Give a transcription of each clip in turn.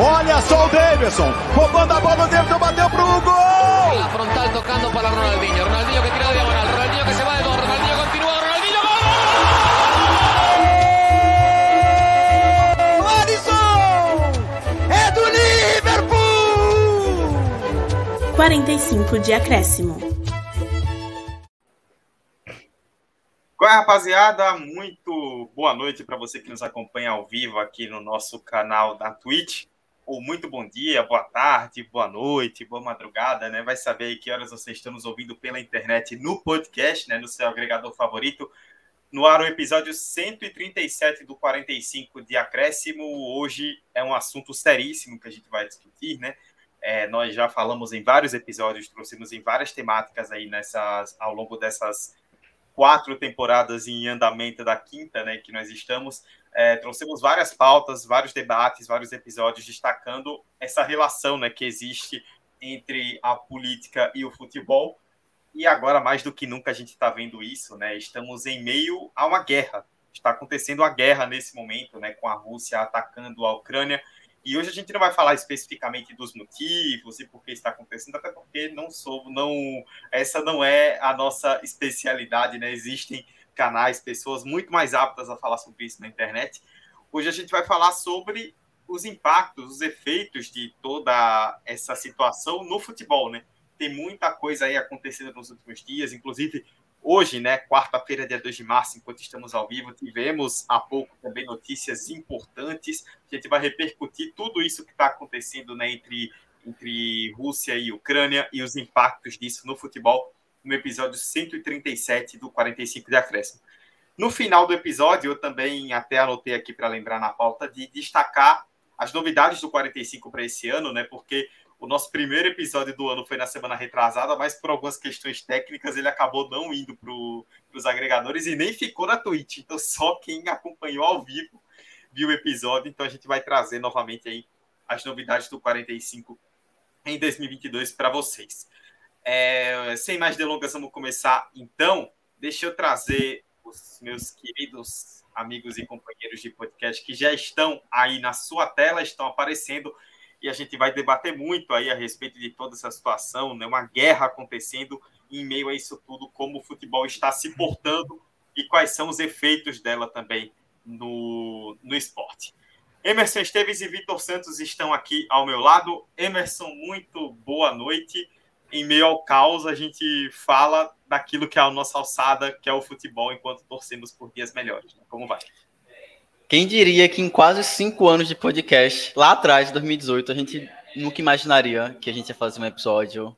Olha só o Davidson, roubando a bola, o Davidson bateu pro gol! La frontal tocando para Ronaldinho, Ronaldinho que tira de diagonal, Ronaldinho que se va de dos, Ronaldinho continúa, Ronaldinho gol! Alisson! É do Liverpool! 45 de acréscimo. Qual é, rapaziada? Muito boa noite para você que nos acompanha ao vivo aqui no nosso canal da Twitch. Ou muito bom dia, boa tarde, boa noite, boa madrugada, né? Vai saber aí que horas você está nos ouvindo pela internet no podcast, né? No seu agregador favorito. No ar o episódio 137 do 45 de Acréscimo. Hoje é um assunto seríssimo que a gente vai discutir, né? É, nós já falamos em vários episódios, trouxemos em várias temáticas aí nessas, ao longo dessas quatro temporadas em andamento da quinta, né, que nós estamos, é, trouxemos várias pautas, vários debates, vários episódios destacando essa relação, né, que existe entre a política e o futebol. E agora mais do que nunca a gente está vendo isso, né? Estamos em meio a uma guerra. Está acontecendo a guerra nesse momento, né, com a Rússia atacando a Ucrânia e hoje a gente não vai falar especificamente dos motivos e por que está acontecendo, até porque não sou, não, essa não é a nossa especialidade, né? Existem canais, pessoas muito mais aptas a falar sobre isso na internet. Hoje a gente vai falar sobre os impactos, os efeitos de toda essa situação no futebol, né? Tem muita coisa aí acontecendo nos últimos dias, inclusive Hoje, né, quarta-feira, dia 2 de março, enquanto estamos ao vivo, tivemos há pouco também notícias importantes. A gente vai repercutir tudo isso que está acontecendo né, entre, entre Rússia e Ucrânia e os impactos disso no futebol no episódio 137 do 45 de Acréscimo. No final do episódio, eu também até anotei aqui para lembrar na pauta de destacar as novidades do 45 para esse ano, né? Porque o nosso primeiro episódio do ano foi na semana retrasada, mas por algumas questões técnicas ele acabou não indo para os agregadores e nem ficou na Twitch. Então só quem acompanhou ao vivo viu o episódio. Então a gente vai trazer novamente aí as novidades do 45 em 2022 para vocês. É, sem mais delongas, vamos começar então. Deixa eu trazer os meus queridos amigos e companheiros de podcast que já estão aí na sua tela, estão aparecendo e a gente vai debater muito aí a respeito de toda essa situação, né? uma guerra acontecendo em meio a isso tudo, como o futebol está se portando e quais são os efeitos dela também no, no esporte. Emerson Esteves e Vitor Santos estão aqui ao meu lado. Emerson, muito boa noite. Em meio ao caos, a gente fala daquilo que é a nossa alçada, que é o futebol, enquanto torcemos por dias melhores. Né? Como vai? Quem diria que em quase cinco anos de podcast, lá atrás, 2018, a gente nunca imaginaria que a gente ia fazer um episódio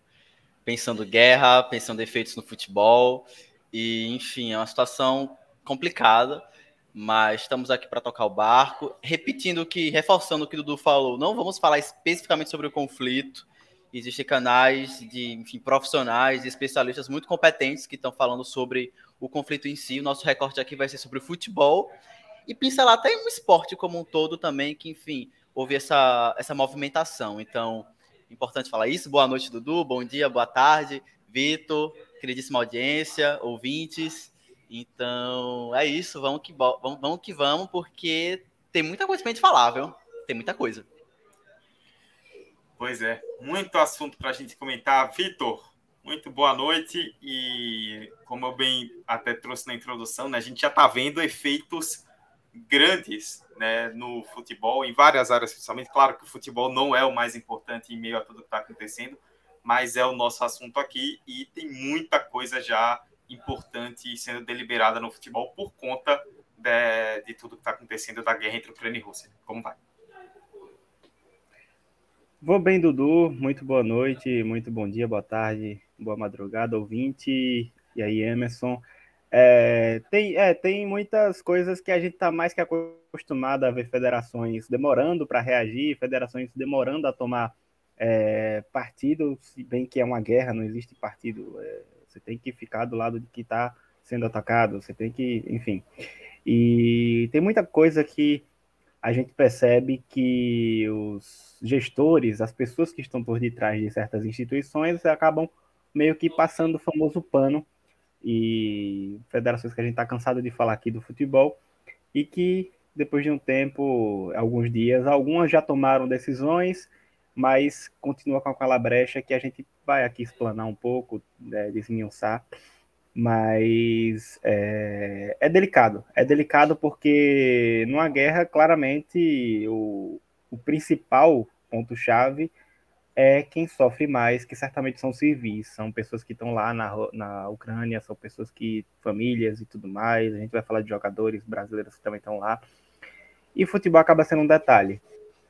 pensando guerra, pensando efeitos no futebol. E, enfim, é uma situação complicada, mas estamos aqui para tocar o barco. Repetindo o que, reforçando o que o Dudu falou, não vamos falar especificamente sobre o conflito. Existem canais de enfim, profissionais e especialistas muito competentes que estão falando sobre o conflito em si. O nosso recorte aqui vai ser sobre o futebol e pincelar até um esporte como um todo também, que, enfim, houve essa, essa movimentação. Então, importante falar isso. Boa noite, Dudu. Bom dia, boa tarde, Vitor, queridíssima audiência, ouvintes. Então, é isso. Vamos que, vamos, vamos que vamos, porque tem muita coisa pra gente falar, viu? Tem muita coisa. Pois é, muito assunto para a gente comentar. Vitor, muito boa noite. E como eu bem até trouxe na introdução, né, a gente já está vendo efeitos grandes né, no futebol, em várias áreas, principalmente. Claro que o futebol não é o mais importante em meio a tudo que está acontecendo, mas é o nosso assunto aqui e tem muita coisa já importante sendo deliberada no futebol por conta de, de tudo que está acontecendo da guerra entre Ucrânia e Rússia. Como vai? Vou bem, Dudu. Muito boa noite, muito bom dia, boa tarde, boa madrugada, ouvinte. E aí, Emerson. É, tem, é, tem muitas coisas que a gente está mais que acostumado a ver federações demorando para reagir, federações demorando a tomar é, partido, se bem que é uma guerra, não existe partido. É, você tem que ficar do lado de que está sendo atacado, você tem que, enfim. E tem muita coisa que a gente percebe que os gestores, as pessoas que estão por detrás de certas instituições, acabam meio que passando o famoso pano e federações que a gente está cansado de falar aqui do futebol e que depois de um tempo, alguns dias, algumas já tomaram decisões, mas continua com aquela brecha que a gente vai aqui explanar um pouco, né, desmiuçar, mas é, é, delicado. É delicado porque numa guerra, claramente, o, o principal ponto-chave é quem sofre mais, que certamente são civis, são pessoas que estão lá na, na Ucrânia, são pessoas que, famílias e tudo mais, a gente vai falar de jogadores brasileiros que também estão lá, e futebol acaba sendo um detalhe.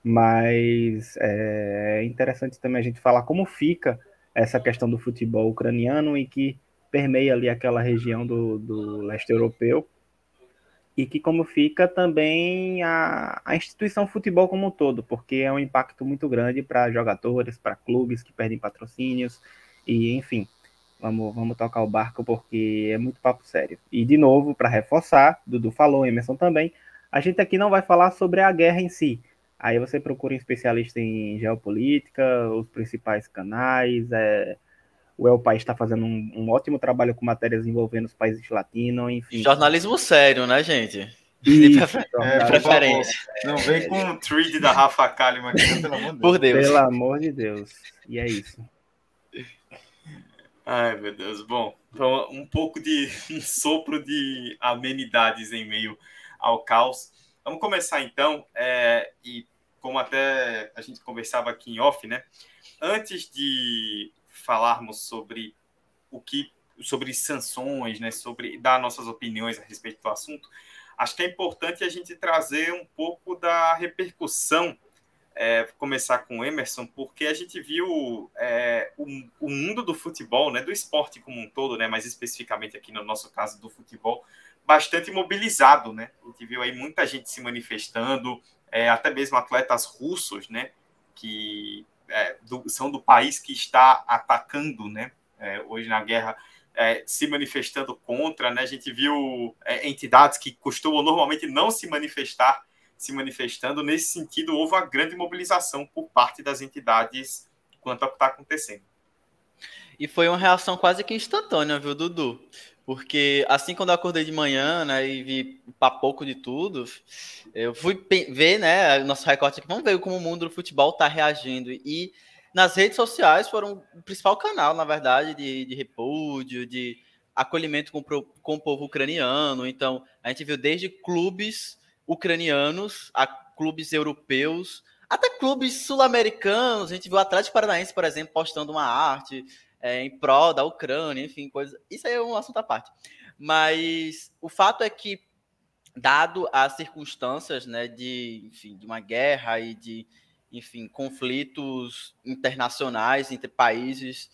Mas é interessante também a gente falar como fica essa questão do futebol ucraniano e que permeia ali aquela região do, do leste europeu e que como fica também a, a instituição futebol como um todo, porque é um impacto muito grande para jogadores, para clubes que perdem patrocínios e enfim, vamos, vamos tocar o barco porque é muito papo sério. E de novo, para reforçar, Dudu falou, Emerson também, a gente aqui não vai falar sobre a guerra em si. Aí você procura um especialista em geopolítica, os principais canais. É... O El País está fazendo um, um, ótimo trabalho com matérias envolvendo os países latinos, enfim. Jornalismo sério, né, gente? Isso, é, preferência. Não vem com o tweet da Rafa Kalimann aqui, pelo amor de Deus. Por Deus. Pelo amor de Deus. E é isso. Ai, meu Deus. Bom, então, um pouco de um sopro de amenidades em meio ao caos. Vamos começar então, é, e como até a gente conversava aqui em off, né? Antes de falarmos sobre o que, sobre sanções, né? Sobre dar nossas opiniões a respeito do assunto, acho que é importante a gente trazer um pouco da repercussão. É, começar com o Emerson, porque a gente viu é, o, o, mundo do futebol, né, do esporte como um todo, né, mais especificamente aqui no nosso caso do futebol, bastante mobilizado, né? A gente viu aí muita gente se manifestando, é, até mesmo atletas russos, né? Que é, do, são do país que está atacando, né? É, hoje na guerra, é, se manifestando contra, né? A gente viu é, entidades que costumam normalmente não se manifestar, se manifestando. Nesse sentido, houve uma grande mobilização por parte das entidades quanto ao que está acontecendo. E foi uma reação quase que instantânea, viu, Dudu? Porque assim quando eu acordei de manhã, né, e vi papoco de tudo, eu fui ver, né, nosso recorte aqui, vamos ver como o mundo do futebol está reagindo. E nas redes sociais foram o principal canal, na verdade, de, de repúdio, de acolhimento com, com o povo ucraniano. Então, a gente viu desde clubes ucranianos a clubes europeus, até clubes sul-americanos. A gente viu o Atlético Paranaense, por exemplo, postando uma arte é, em prol da Ucrânia, enfim, coisa. Isso aí é um assunto à parte. Mas o fato é que, dado as circunstâncias, né, de, enfim, de uma guerra e de, enfim, conflitos internacionais entre países,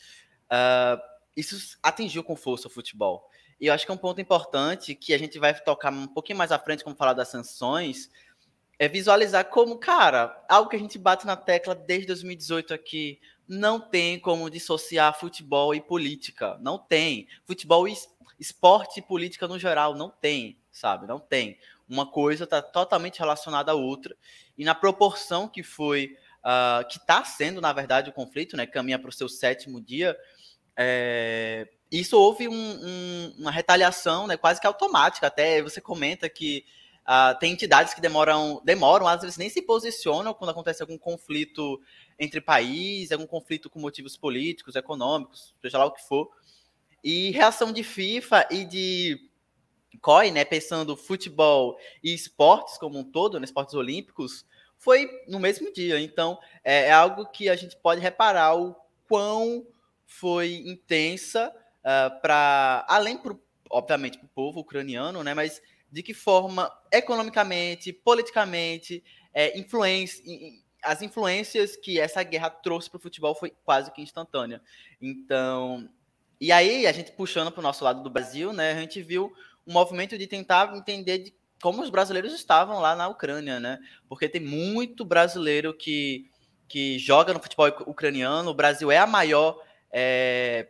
uh, isso atingiu com força o futebol. E eu acho que é um ponto importante que a gente vai tocar um pouquinho mais à frente, como falar das sanções, é visualizar como, cara, algo que a gente bate na tecla desde 2018 aqui, não tem como dissociar futebol e política. Não tem. Futebol e esporte e política no geral não tem, sabe? Não tem. Uma coisa está totalmente relacionada à outra. E na proporção que foi, uh, que está sendo, na verdade, o conflito, né? Caminha para o seu sétimo dia. É, isso houve um, um, uma retaliação né, quase que automática. Até você comenta que Uh, tem entidades que demoram, demoram, às vezes nem se posicionam quando acontece algum conflito entre países, algum conflito com motivos políticos, econômicos, seja lá o que for. E reação de FIFA e de COI, né, pensando futebol e esportes como um todo, né, esportes olímpicos, foi no mesmo dia. Então, é, é algo que a gente pode reparar o quão foi intensa uh, ah, para, além, pro, obviamente, para o povo ucraniano, né, mas de que forma, economicamente, politicamente, é, influência, as influências que essa guerra trouxe para o futebol foi quase que instantânea. Então, e aí, a gente puxando para o nosso lado do Brasil, né, a gente viu um movimento de tentar entender de como os brasileiros estavam lá na Ucrânia, né? Porque tem muito brasileiro que, que joga no futebol ucraniano. O Brasil é a maior é,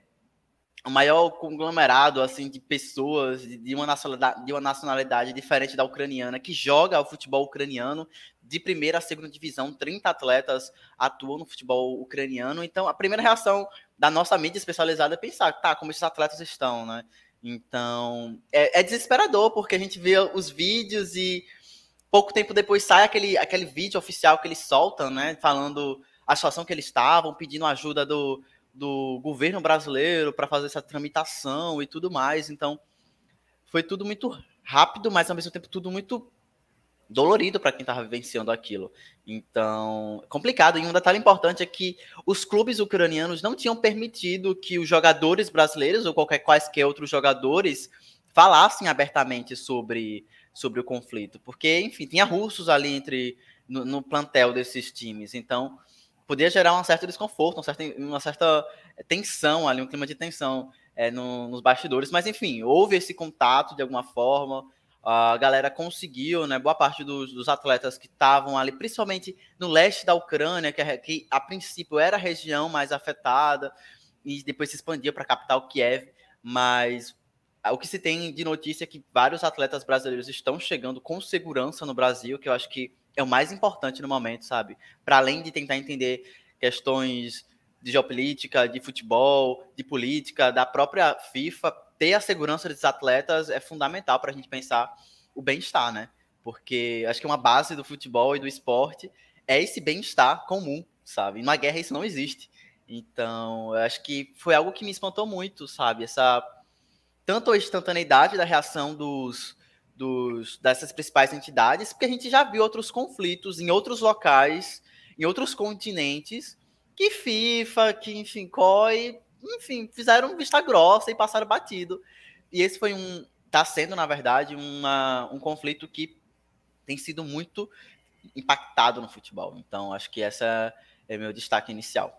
o maior conglomerado assim de pessoas de uma nacionalidade, de uma nacionalidade diferente da ucraniana que joga o futebol ucraniano de primeira a segunda divisão, 30 atletas atuam no futebol ucraniano. Então, a primeira reação da nossa mídia especializada é pensar, tá, como esses atletas estão, né? Então, é, é desesperador porque a gente vê os vídeos e pouco tempo depois sai aquele, aquele vídeo oficial que eles soltam, né? Falando a situação que eles estavam, pedindo ajuda do, do governo brasileiro para fazer essa tramitação e tudo mais. Então, foi tudo muito rápido, mas ao mesmo tempo tudo muito dolorido para quem estava vivenciando aquilo. Então, complicado. E um detalhe importante é que os clubes ucranianos não tinham permitido que os jogadores brasileiros ou qualquer quaisquer outros jogadores falassem abertamente sobre, sobre o conflito, porque, enfim, tinha russos ali entre no, no plantel desses times. Então, podia gerar um certo desconforto, uma certa, tensão ali, um clima de tensão é, no, nos bastidores. Mas, enfim, houve esse contato de alguma forma a galera conseguiu, né? Boa parte dos, dos atletas que estavam ali, principalmente no leste da Ucrânia, que, é, que, a princípio era a região mais afetada, e depois se expandia para a capital Kiev. Mas o que se tem de notícia é que vários atletas brasileiros estão chegando com segurança no Brasil, que eu acho que é o mais importante no momento, sabe? Para além de tentar entender questões de geopolítica, de futebol, de política, da própria FIFA, ter a segurança desses atletas é fundamental para a gente pensar o bem-estar, né? Porque acho que uma base do futebol e do esporte é esse bem-estar comum, sabe? E na guerra isso não existe. Então, acho que foi algo que me espantou muito, sabe? Essa tanto a instantaneidade da reação dos, dos dessas principais entidades, porque a gente já viu outros conflitos em outros locais, em outros continentes, que FIFA, que enfim, COI enfim, fizeram vista grossa e passaram batido. E esse foi um, está sendo, na verdade, uma, um conflito que tem sido muito impactado no futebol. Então, acho que essa é meu destaque inicial.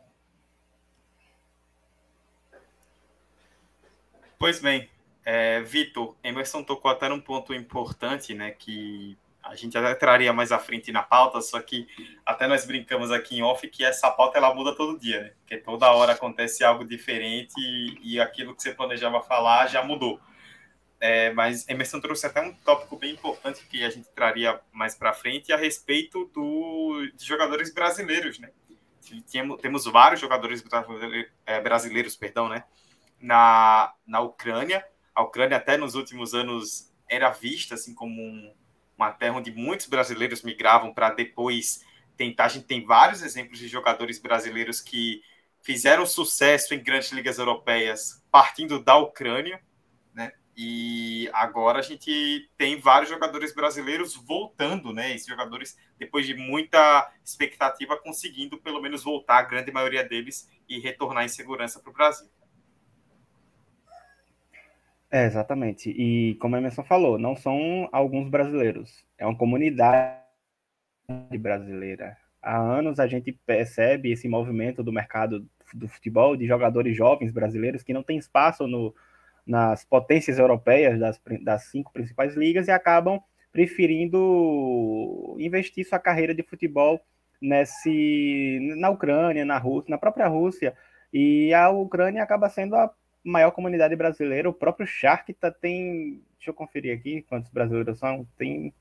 Pois bem, é, Vitor, Emerson tocou até num ponto importante, né, que a gente até traria mais à frente na pauta, só que até nós brincamos aqui em off que essa pauta ela muda todo dia, né? Porque toda hora acontece algo diferente e, e aquilo que você planejava falar já mudou. É, mas Emerson trouxe até um tópico bem importante que a gente traria mais para frente a respeito do, de jogadores brasileiros, né? Temos, temos vários jogadores é, brasileiros, perdão, né? Na, na Ucrânia. A Ucrânia até nos últimos anos era vista assim como um, uma terra onde muitos brasileiros migravam para depois tentar. A gente tem vários exemplos de jogadores brasileiros que fizeram sucesso em grandes ligas europeias partindo da Ucrânia, né? E agora a gente tem vários jogadores brasileiros voltando, né? Esses jogadores, depois de muita expectativa, conseguindo pelo menos voltar, a grande maioria deles, e retornar em segurança para o Brasil. É, exatamente. E como a Emerson falou, não são alguns brasileiros, é uma comunidade brasileira. Há anos a gente percebe esse movimento do mercado do futebol de jogadores jovens brasileiros que não tem espaço no, nas potências europeias das, das cinco principais ligas e acabam preferindo investir sua carreira de futebol nesse na Ucrânia, na Rússia, na própria Rússia. E a Ucrânia acaba sendo a maior comunidade brasileira. O próprio Shark tá, tem. Deixa eu conferir aqui quantos brasileiros são. Tem,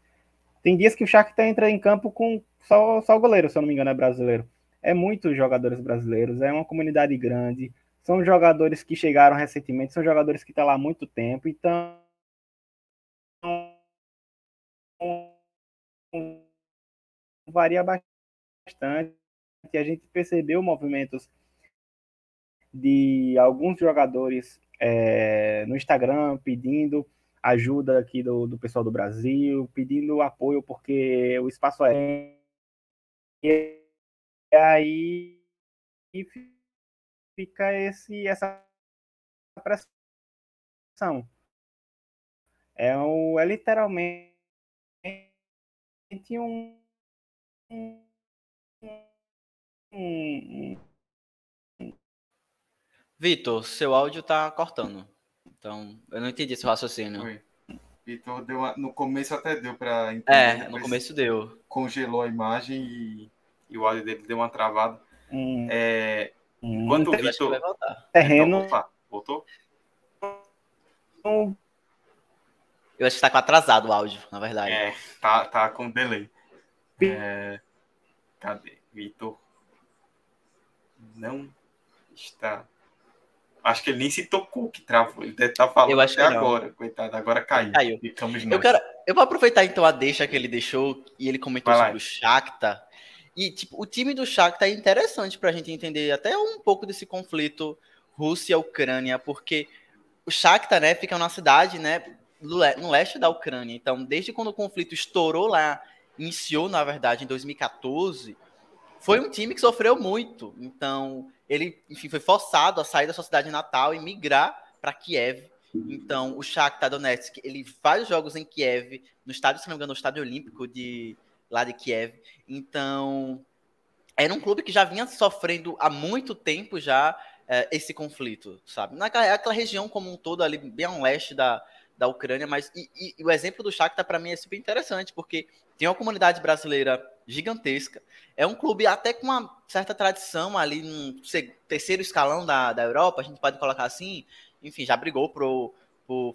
tem dias que o Shark tá entrando em campo com só, só o goleiro, se eu não me engano, é brasileiro. É muitos jogadores brasileiros, é uma comunidade grande. São jogadores que chegaram recentemente, são jogadores que estão tá lá há muito tempo, então. Varia bastante. A gente percebeu movimentos de alguns jogadores é, no Instagram pedindo ajuda aqui do, do pessoal do Brasil, pedindo apoio porque o espaço é. E aí fica esse, essa pressão. É, um, é literalmente um, um, Vitor, seu áudio tá cortando. Então, eu não entendi esse raciocínio. Oi. Vitor, deu uma... no começo até deu para entender. É, no começo deu. Congelou a imagem e, e o áudio dele deu uma travada. Hum. É... Hum. Enquanto o Vitor. Terreno. Então, opa, voltou? Eu acho que tá com atrasado o áudio, na verdade. É, tá, tá com delay. É... Cadê? Vitor. Não está Acho que ele nem se tocou que travou. Ele deve estar tá falando eu acho até agora, coitado. Agora caiu. caiu. Ficamos eu quero, eu vou aproveitar então a deixa que ele deixou e ele comentou Vai lá. sobre o Shakhtar. E tipo, o time do Shakhtar é interessante para a gente entender até um pouco desse conflito Rússia-Ucrânia, porque o Shakhtar, né, fica numa cidade, né, no leste da Ucrânia. Então, desde quando o conflito estourou lá, iniciou, na verdade, em 2014, foi um time que sofreu muito. Então, ele, enfim, foi forçado a sair da sua cidade natal e migrar para Kiev. Então, o Shakhtar Donetsk, ele faz jogos em Kiev, no estádio, se não me engano, no estádio olímpico de lá de Kiev. Então, era um clube que já vinha sofrendo há muito tempo já é, esse conflito, sabe? Naquela aquela região como um todo ali, bem ao leste da, da Ucrânia, mas e, e- e o exemplo do Shakhtar para mim é super interessante, porque tem uma comunidade brasileira gigantesca, é um clube até com uma certa tradição ali no terceiro escalão da, da Europa, a gente pode colocar assim, enfim, já brigou pro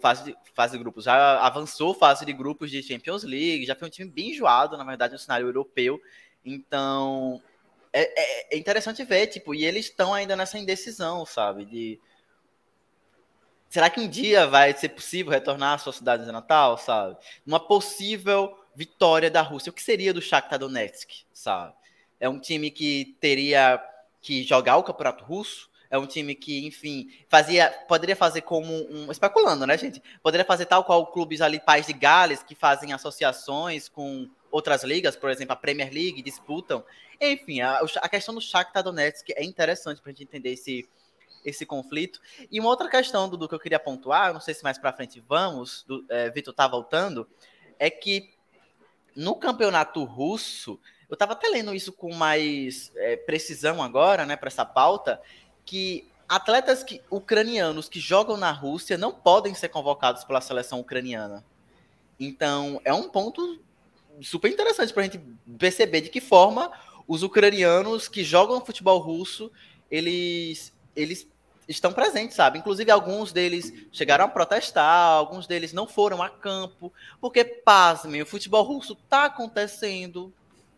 fase, de, fase de grupos, já avançou fase de grupos de Champions League, já foi um time bem enjoado, na verdade, no cenário europeu, então é, é- é interessante ver, tipo, e eles estão ainda nessa indecisão, sabe, de será que um dia vai ser possível retornar à sua cidade de natal, sabe? Uma possível vitória da Rússia. O que seria do Shakhtar Donetsk, sabe? É um time que teria que jogar o Campeonato Russo, é um time que, enfim, fazia, poderia fazer como um, especulando, né, gente? Poderia fazer tal qual clubes ali, País de Gales, que fazem associações com outras ligas, por exemplo, a Premier League, disputam. Enfim, a, a questão do Shakhtar Donetsk é interessante para a gente entender esse, esse conflito. E uma outra questão, Dudu, que eu queria pontuar, não sei se mais para frente vamos, do, é, Vitor tá voltando, é que no campeonato russo, eu estava até lendo isso com mais é, precisão agora, né, para essa pauta, que atletas que, ucranianos que jogam na Rússia não podem ser convocados pela seleção ucraniana. Então, é um ponto super interessante para a gente perceber de que forma os ucranianos que jogam futebol russo, eles, eles estão presentes, sabe? Inclusive, alguns deles chegaram a protestar, alguns deles não foram a campo, porque, pasmem, o futebol russo tá acontecendo,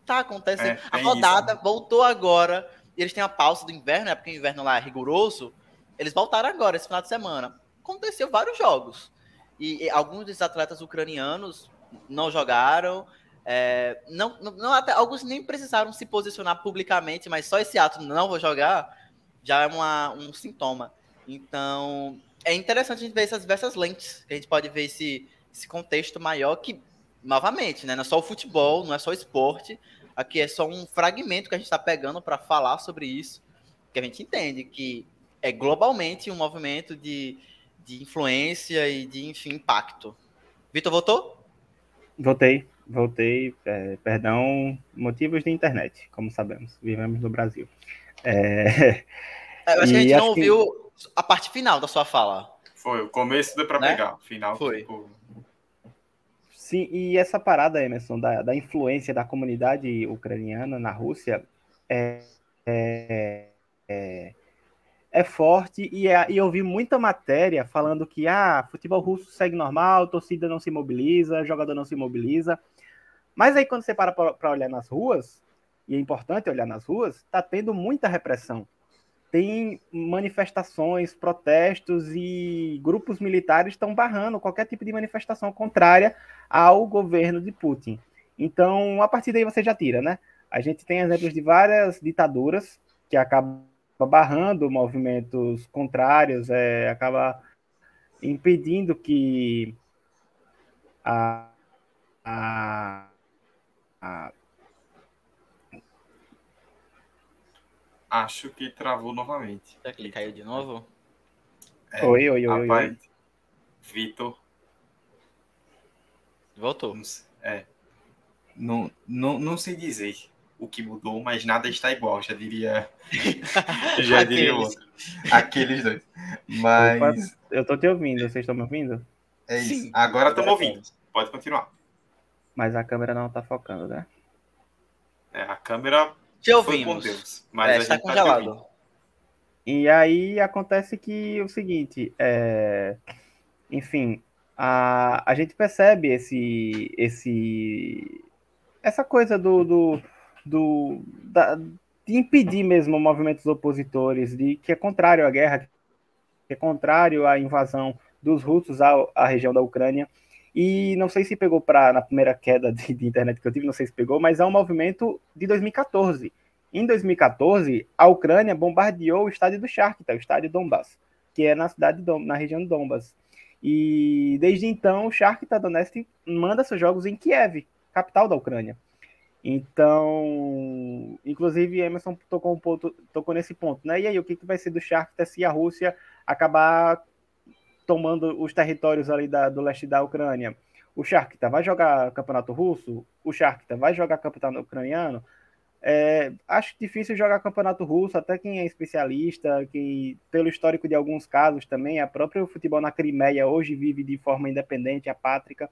tá acontecendo. É, a rodada isso. voltou agora, e eles têm a pausa do inverno, né? Porque o inverno lá é rigoroso. Eles voltaram agora, esse final de semana. Aconteceu vários jogos. E, e alguns dos atletas ucranianos não jogaram. é, não, não, não até, alguns nem precisaram se posicionar publicamente, mas só esse ato não vou jogar já é uma, um sintoma. Então, é interessante a gente ver essas diversas lentes, que a gente pode ver esse, esse contexto maior que, novamente, né, não é só o futebol, não é só o esporte, aqui é só um fragmento que a gente está pegando para falar sobre isso, que a gente entende que é globalmente um movimento de, de influência e de, enfim, impacto. Vitor, voltou? Voltei, voltei. é, perdão, motivos de internet, como sabemos. Vivemos no Brasil. É, Eu acho que a E gente não que- ouviu a parte final da sua fala. Foi, o começo deu pra Né? pegar, o final Foi. ficou- Sim, e essa parada, Emerson, da, da influência da comunidade ucraniana na Rússia é, é, é, é forte e, é, e eu vi muita matéria falando que ah, futebol russo segue normal, torcida não se mobiliza, jogador não se mobiliza. Mas aí quando você para para olhar nas ruas, e é importante olhar nas ruas, tá tendo muita repressão. Tem manifestações, protestos e grupos militares estão barrando qualquer tipo de manifestação contrária ao governo de Putin. Então, a partir daí você já tira, né? A gente tem exemplos de várias ditaduras que acabam barrando movimentos contrários, é, acaba impedindo que a, a, a Acho que travou novamente. Será que ele caiu de novo? É, Oi, oi, oi, Rapaz, oi. Vitor, Voltou. não sei- é, não, não, não sei dizer o que mudou, mas nada está igual, já diria, já diria Aqueles. outro. Aqueles dois. Mas Eu tô te ouvindo, vocês estão me ouvindo? é isso. Sim. Agora estamos ouvindo. Pode continuar. Mas a câmera não tá focando, né? É, a câmera Te foi com ouvimos. Deus, mas É, a está gente tá congelado. E aí acontece que o seguinte, é, enfim, a, a gente percebe esse, esse, essa coisa do, do, do da- de impedir mesmo movimentos opositores, de que é contrário à guerra, que é contrário à invasão dos russos à, à região da Ucrânia. E não sei se pegou para na primeira queda de, de, internet que eu tive, não sei se pegou, mas é um movimento de 2014. Em 2014, a Ucrânia bombardeou o estádio do Shakhtar, o estádio Donbass, que é na cidade de, na região Donbass. E desde então, o Shakhtar Donetsk manda seus jogos em Kiev, capital da Ucrânia. Então, inclusive, Emerson tocou, um ponto, tocou nesse ponto, né? E aí, o que, que vai ser do Shakhtar se a Rússia acabar tomando os territórios ali da, do leste da Ucrânia? O Shakhtar vai jogar campeonato russo? O Shakhtar vai jogar campeonato ucraniano? É, acho difícil jogar campeonato russo, até quem é especialista, que pelo histórico de alguns casos também, a própria futebol na Crimeia hoje vive de forma independente, apátrica.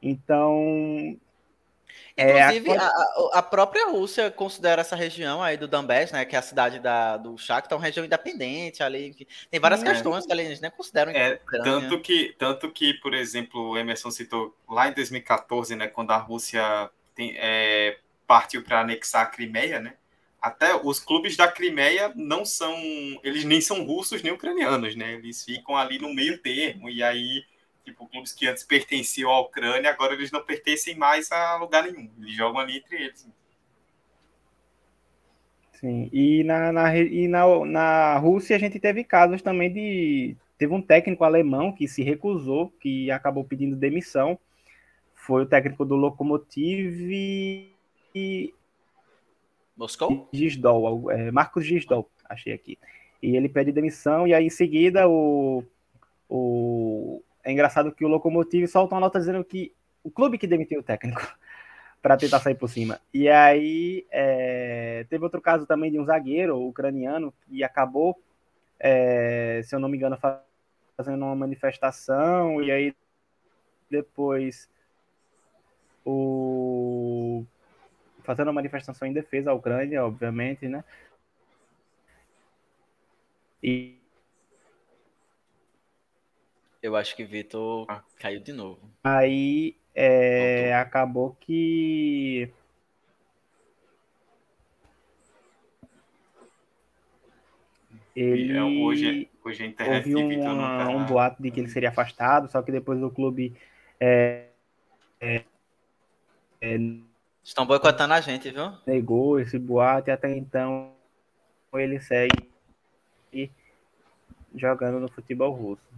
Então, Inclusive, é, a, a, própria Rússia considera essa região aí do Donbass, né, que é a cidade da, do Shakhtar, uma região independente ali. Tem várias é. questões que eles nem consideram. É, tanto que, tanto que, por exemplo, o Emerson citou lá em 2014, né, quando a Rússia tem, é, partiu para anexar a Crimeia, né? Até os clubes da Crimeia não são, eles nem são russos nem ucranianos, né? Eles ficam ali no meio termo e aí Tipo, clubes que antes pertenciam à Ucrânia, agora eles não pertencem mais a lugar nenhum. Eles jogam ali entre eles. Sim, e na, na, e na, na Rússia a gente teve casos também de. Teve um técnico alemão que se recusou, que acabou pedindo demissão. Foi o técnico do Lokomotiv e. Moscou? Gisdol, é, Marcos Gisdol, achei aqui. E ele pede demissão, e aí em seguida o, o, é engraçado que o Lokomotiv solta uma nota dizendo que o clube que demitiu o técnico para tentar sair por cima. E aí é, teve outro caso também de um zagueiro ucraniano que acabou, é, se eu não me engano, fazendo uma manifestação e aí depois o fazendo uma manifestação em defesa da Ucrânia, obviamente, né? E eu acho que Vitor ah. caiu de novo. Aí é, acabou que. Ele é, hoje, hoje a internet houve um, um boato de que ele seria afastado, só que depois o clube é, é, é, Estão boicotando a gente, viu? Negou esse boato e até então ele segue jogando no futebol russo.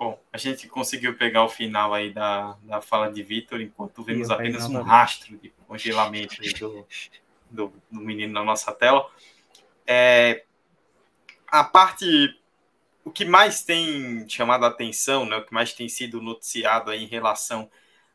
Bom, a gente conseguiu pegar o final aí da, da fala de Vitor, enquanto vemos apenas um rastro de congelamento do, do, do, menino na nossa tela. É, a parte, o que mais tem chamado a atenção, né, o que mais tem sido noticiado aí em relação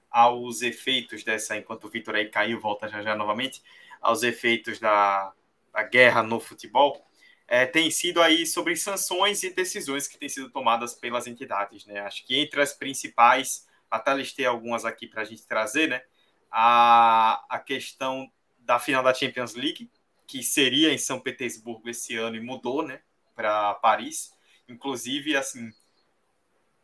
aos efeitos dessa, enquanto o Vitor aí caiu, volta já já novamente, aos efeitos da, da guerra no futebol, é, tem sido aí sobre sanções e decisões que têm sido tomadas pelas entidades, né? Acho que entre as principais, até listei algumas aqui para a gente trazer, né? A, a questão da final da Champions League, que seria em São Petersburgo esse ano e mudou, né? Para Paris. Inclusive, assim,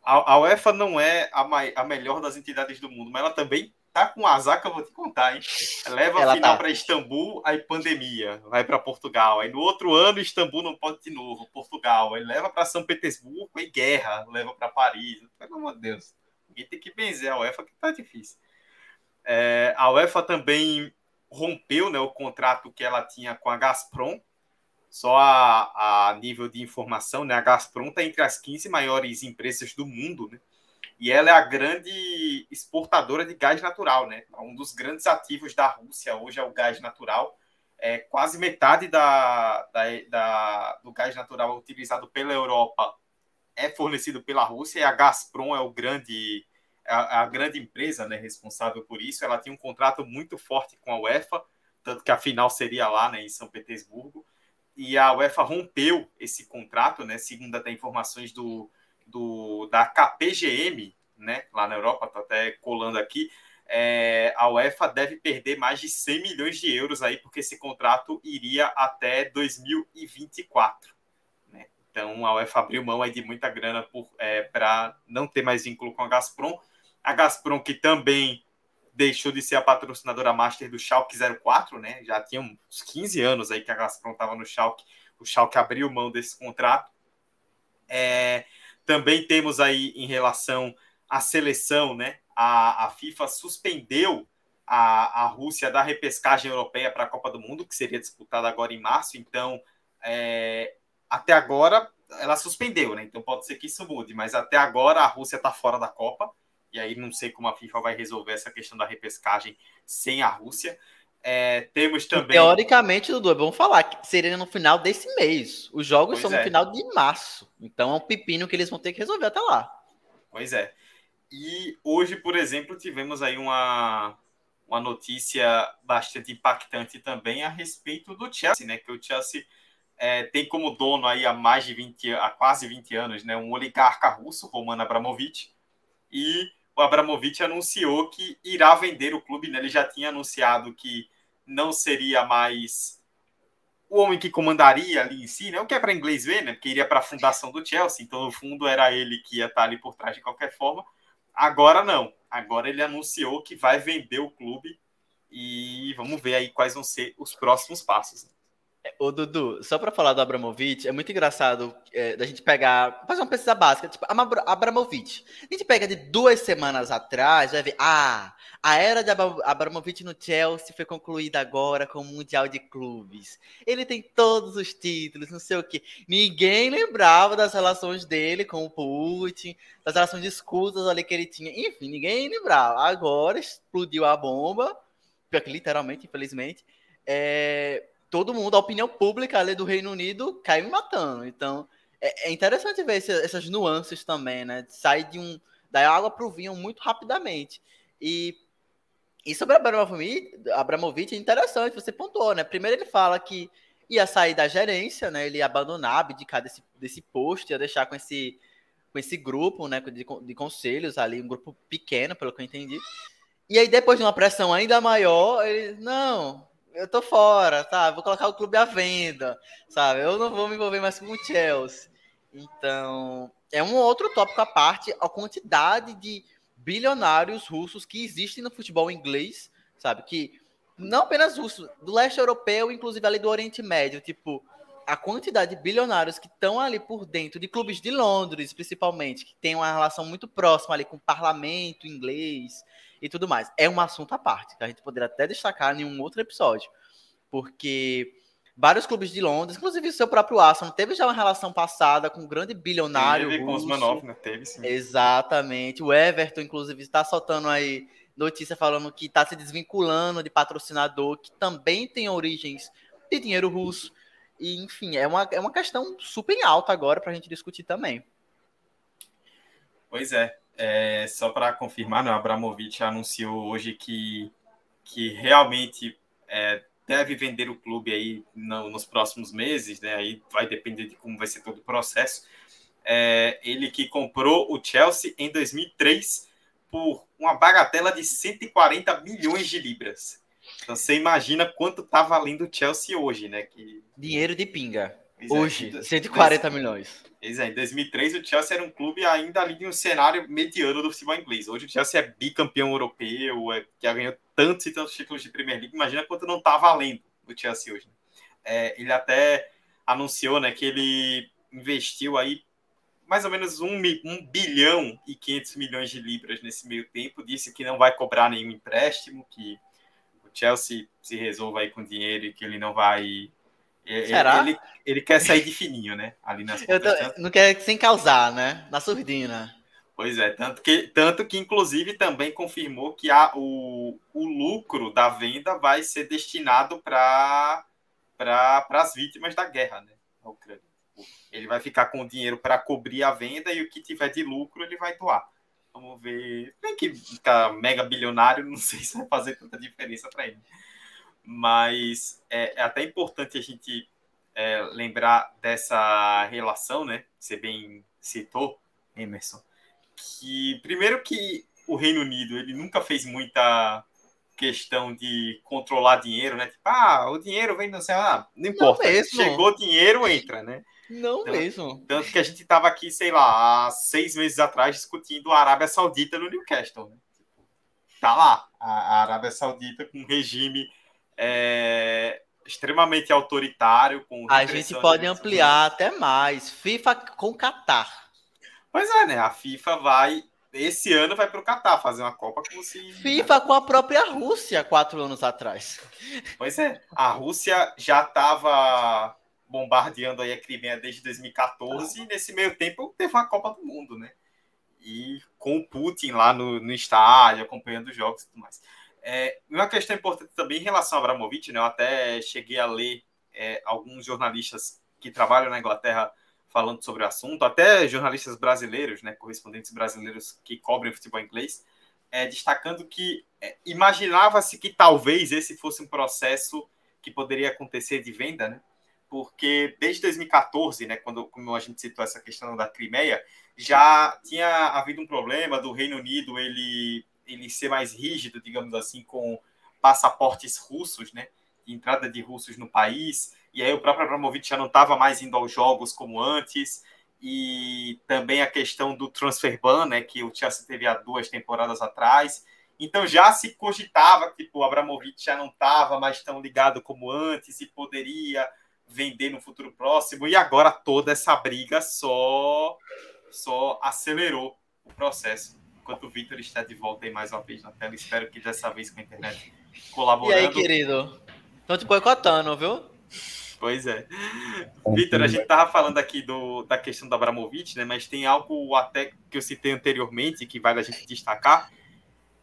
a, a UEFA não é a, a melhor das entidades do mundo, mas ela também tá com azar que eu vou te contar, hein? Leva Ela a final tá. para Istambul, aí pandemia, vai para Portugal. Aí no outro ano, Istambul não pode de novo, Portugal. Aí leva para São Petersburgo e guerra, leva para Paris. Pelo amor de Deus. Ninguém tem que benzer a UEFA, que tá difícil. É, a UEFA também rompeu né, o contrato que ela tinha com a Gazprom. Só a, a nível de informação, né, a Gazprom está entre as 15 maiores empresas do mundo, né? E ela é a grande exportadora de gás natural, né? Um dos grandes ativos da Rússia hoje é o gás natural. É, quase metade da, da, da, do gás natural utilizado pela Europa é fornecido pela Rússia e a Gazprom é o grande é a, a, grande empresa né, responsável por isso. Ela tinha um contrato muito forte com a UEFA, tanto que a final seria lá né, em São Petersburgo. E a UEFA rompeu esse contrato, né, segundo até informações do, do, da KPGM, né, lá na Europa, estou até colando aqui, é, a UEFA deve perder mais de 100 milhões de euros aí, porque esse contrato iria até 2024. Né? Então a UEFA abriu mão aí de muita grana é, para não ter mais vínculo com a Gazprom. A Gazprom que também deixou de ser a patrocinadora master do Schalke 04, né? Já tinha uns 15 anos aí que a Gazprom estava no Schalke. O Schalke abriu mão desse contrato. É, Também temos aí em relação à seleção, né? A, a FIFA suspendeu a, a Rússia da repescagem europeia para a Copa do Mundo, que seria disputada agora em março. Então, é, até agora, ela suspendeu, né? Então pode ser que isso mude, mas até agora a Rússia está fora da Copa. E aí não sei como a FIFA vai resolver essa questão da repescagem sem a Rússia. É, temos também. Teoricamente, Dudu, vamos falar que seria no final desse mês. Os jogos pois são é. no final de março. Então é um pepino que eles vão ter que resolver até lá. Pois é. E hoje, por exemplo, tivemos aí uma, uma notícia bastante impactante também a respeito do Chelsea, né? Que o Chelsea é, tem como dono aí há mais de 20, há quase 20 anos, né? Um oligarca russo, Roman Abramovich, e o Abramovich anunciou que irá vender o clube, né? Ele já tinha anunciado que não seria mais o homem que comandaria ali em si, né? O que é para inglês ver, né? Porque iria para a fundação do Chelsea, então no fundo era ele que ia estar ali por trás de qualquer forma. Agora não. Agora ele anunciou que vai vender o clube e vamos ver aí quais vão ser os próximos passos. Né? Ô, Dudu, só para falar do Abramovich, é muito engraçado é, da gente pegar, fazer uma pesquisa básica, tipo, Abramovich. A gente pega de duas semanas atrás, vai ver, ah, a era de Abramovich no Chelsea foi concluída agora com o Mundial de Clubes. Ele tem todos os títulos, não sei o quê. Ninguém lembrava das relações dele com o Putin, das relações de escutas ali que ele tinha. Enfim, ninguém lembrava. Agora explodiu a bomba, literalmente, infelizmente. É, todo mundo, a opinião pública ali do Reino Unido cai me matando. Então, é, é interessante ver esse, essas nuances também, né? Sai de um da água para o vinho muito rapidamente. E, e sobre Abramovich, Abramovich é interessante, você pontuou, né? Primeiro ele fala que ia sair da gerência, né? Ele ia abandonar, abdicar desse, desse posto, ia deixar com esse, com esse grupo, né? De, de conselhos ali, um grupo pequeno, pelo que eu entendi. E aí, depois de uma pressão ainda maior, ele, não, eu tô fora, tá? Vou colocar o clube à venda, sabe? Eu não vou me envolver mais com o Chelsea. Então, é um outro tópico à parte, a quantidade de bilionários russos que existem no futebol inglês, sabe? Que não apenas russos, do leste europeu, inclusive ali do Oriente Médio, tipo, a quantidade de bilionários que estão ali por dentro de clubes de Londres, principalmente, que tem uma relação muito próxima ali com o parlamento inglês, e tudo mais. É um assunto à parte, que a gente poderia até destacar em um outro episódio, porque vários clubes de Londres, inclusive o seu próprio Arsenal, teve já uma relação passada com um grande bilionário teve, russo. com né? Teve, sim. Exatamente. O Everton, inclusive, está soltando aí notícia falando que está se desvinculando de patrocinador que também tem origens de dinheiro russo. E, enfim, é uma, é uma questão super alta agora para a gente discutir também. Pois é. É, só para confirmar, né, o Abramovich anunciou hoje que, que realmente é, deve vender o clube aí no, nos próximos meses, né? Aí vai depender de como vai ser todo o processo. É, ele que comprou o Chelsea em 2003 por uma bagatela de 140 milhões de libras. Então você imagina quanto tá valendo o Chelsea hoje, né? Que... Dinheiro de pinga. Hoje, 140 milhões. Pois é, em 2003 o Chelsea era um clube ainda ali de um cenário mediano do futebol inglês. Hoje o Chelsea é bicampeão europeu, é, já ganhou tantos e tantos títulos de Premier League. Imagina quanto não está valendo o Chelsea hoje. Né? É, ele até anunciou né, que ele investiu aí mais ou menos um, um bilhão e 500 milhões de libras nesse meio tempo. Disse que não vai cobrar nenhum empréstimo, que Chelsea se resolva aí com dinheiro e que ele não vai Será? Ele, ele quer sair de fininho, né? Ali nas tô, Não quer sem causar, né? Na surdina. Pois é, tanto que, tanto que inclusive também confirmou que a, o, o lucro da venda vai ser destinado para pra, as vítimas da guerra, né? Ucrânia. Ele vai ficar com o dinheiro para cobrir a venda e o que tiver de lucro ele vai doar. Vamos ver. Bem que ficar mega bilionário, não sei se vai fazer tanta diferença para ele mas é, é até importante a gente é, lembrar dessa relação, né? Você bem citou, Emerson, que primeiro que o Reino Unido ele nunca fez muita questão de controlar dinheiro, né? Tipo, ah, o dinheiro vem do céu, ah, não importa. Não Chegou dinheiro, entra, né? Não então, mesmo. Tanto que a gente estava aqui, sei lá, há seis meses atrás discutindo a Arábia Saudita no Newcastle. Né? Tá lá, a Arábia Saudita com um regime é, extremamente autoritário. Com a gente pode ampliar até mais. FIFA com Qatar. Pois é, né? A FIFA vai. Esse ano vai para o Catar fazer uma Copa como se. FIFA com a própria Rússia quatro anos atrás. Pois é. A Rússia já estava bombardeando aí a Crimeia desde 2014 e nesse meio tempo teve uma Copa do Mundo, né? E com o Putin lá no, no estádio, acompanhando os jogos e tudo mais. É, uma questão importante também em relação a Abramovich, né? Eu até cheguei a ler é, alguns jornalistas que trabalham na Inglaterra falando sobre o assunto, até jornalistas brasileiros, né, correspondentes brasileiros que cobrem futebol inglês, é, destacando que é, imaginava-se que talvez esse fosse um processo que poderia acontecer de venda, né? Porque desde 2014, né, quando como a gente citou essa questão da Crimeia, já tinha havido um problema do Reino Unido ele ele ser mais rígido, digamos assim, com passaportes russos, né? Entrada de russos no país e aí o próprio Abramovich já não estava mais indo aos jogos como antes, e também a questão do transfer ban, né, que o Chelsea teve há duas temporadas atrás. Então já se cogitava que tipo, o Abramovich já não estava mais tão ligado como antes e poderia vender no futuro próximo, e agora toda essa briga só, só acelerou o processo. Enquanto o Vitor está de volta aí mais uma vez na tela, espero que dessa vez com a internet colaborando. E aí, querido? Estão te boicotando, viu? Pois é. Vitor, a gente tava falando aqui do, da questão do Abramovich, né? Mas tem algo até que eu citei anteriormente que vale a gente destacar,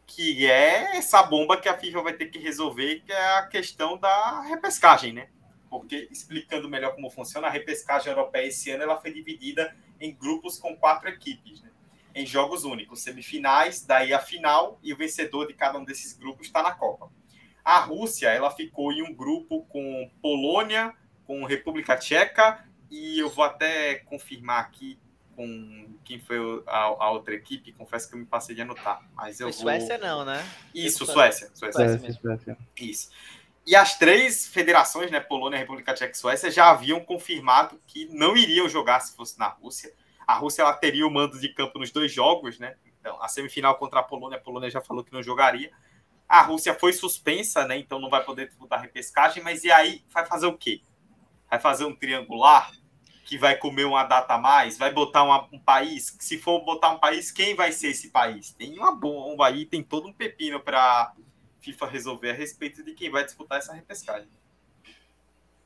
que é essa bomba que a FIFA vai ter que resolver, que é a questão da repescagem, né? Porque, explicando melhor como funciona, a repescagem europeia esse ano ela foi dividida em grupos com quatro equipes, né? em jogos únicos, semifinais, daí a final, e o vencedor de cada um desses grupos está na Copa. A Rússia ela ficou em um grupo com Polônia, com República Tcheca e eu vou até confirmar aqui com quem foi a, a outra equipe, confesso que eu me passei de anotar, mas eu foi vou... Suécia não, né? Isso, Suécia, Suécia. Suécia, Suécia. Isso. E as três federações, né, Polônia, República Tcheca e Suécia, já haviam confirmado que não iriam jogar se fosse na Rússia. A Rússia ela teria o mando de campo nos dois jogos, né? Então, a semifinal contra a Polônia, a Polônia já falou que não jogaria. A Rússia foi suspensa, né? Então não vai poder disputar repescagem, mas e aí vai fazer o quê? vai fazer um triangular que vai comer uma data a mais, vai botar uma, um país. Se for botar um país, quem vai ser esse país? Tem uma bomba aí, tem todo um pepino para FIFA resolver a respeito de quem vai disputar essa repescagem.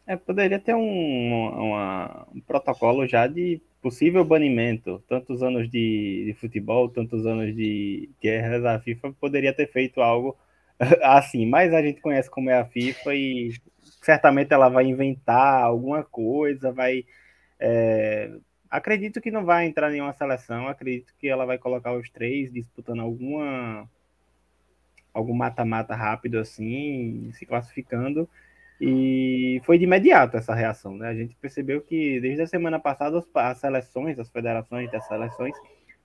É, poderia ter um, uma, um protocolo já de possível banimento. Tantos anos de, de, futebol, tantos anos de guerras, a FIFA poderia ter feito algo assim. Mas a gente conhece como é a FIFA e certamente ela vai inventar alguma coisa, vai. É, acredito que não vai entrar nenhuma seleção, acredito que ela vai colocar os três disputando alguma algum mata-mata rápido assim, se classificando. E foi de imediato essa reação, né? A gente percebeu que desde a semana passada as seleções, as federações das seleções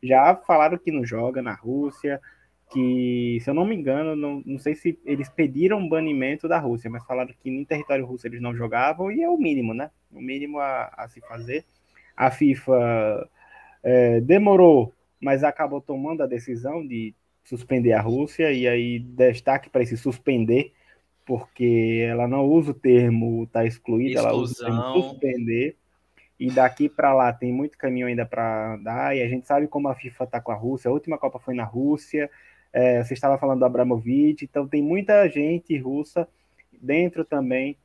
já falaram que não joga na Rússia, que, se eu não me engano, não, não sei se eles pediram banimento da Rússia, mas falaram que no território russo eles não jogavam, e é o mínimo, né? O mínimo a, a se fazer. A FIFA é, demorou, mas acabou tomando a decisão de suspender a Rússia, e aí destaque para esse suspender, porque ela não usa o termo está excluída, ela usa o termo suspender. E daqui para lá tem muito caminho ainda para dar, e a gente sabe como a FIFA está com a Rússia. A última Copa foi na Rússia, é, você estava falando do Abramovich, então tem muita gente russa dentro também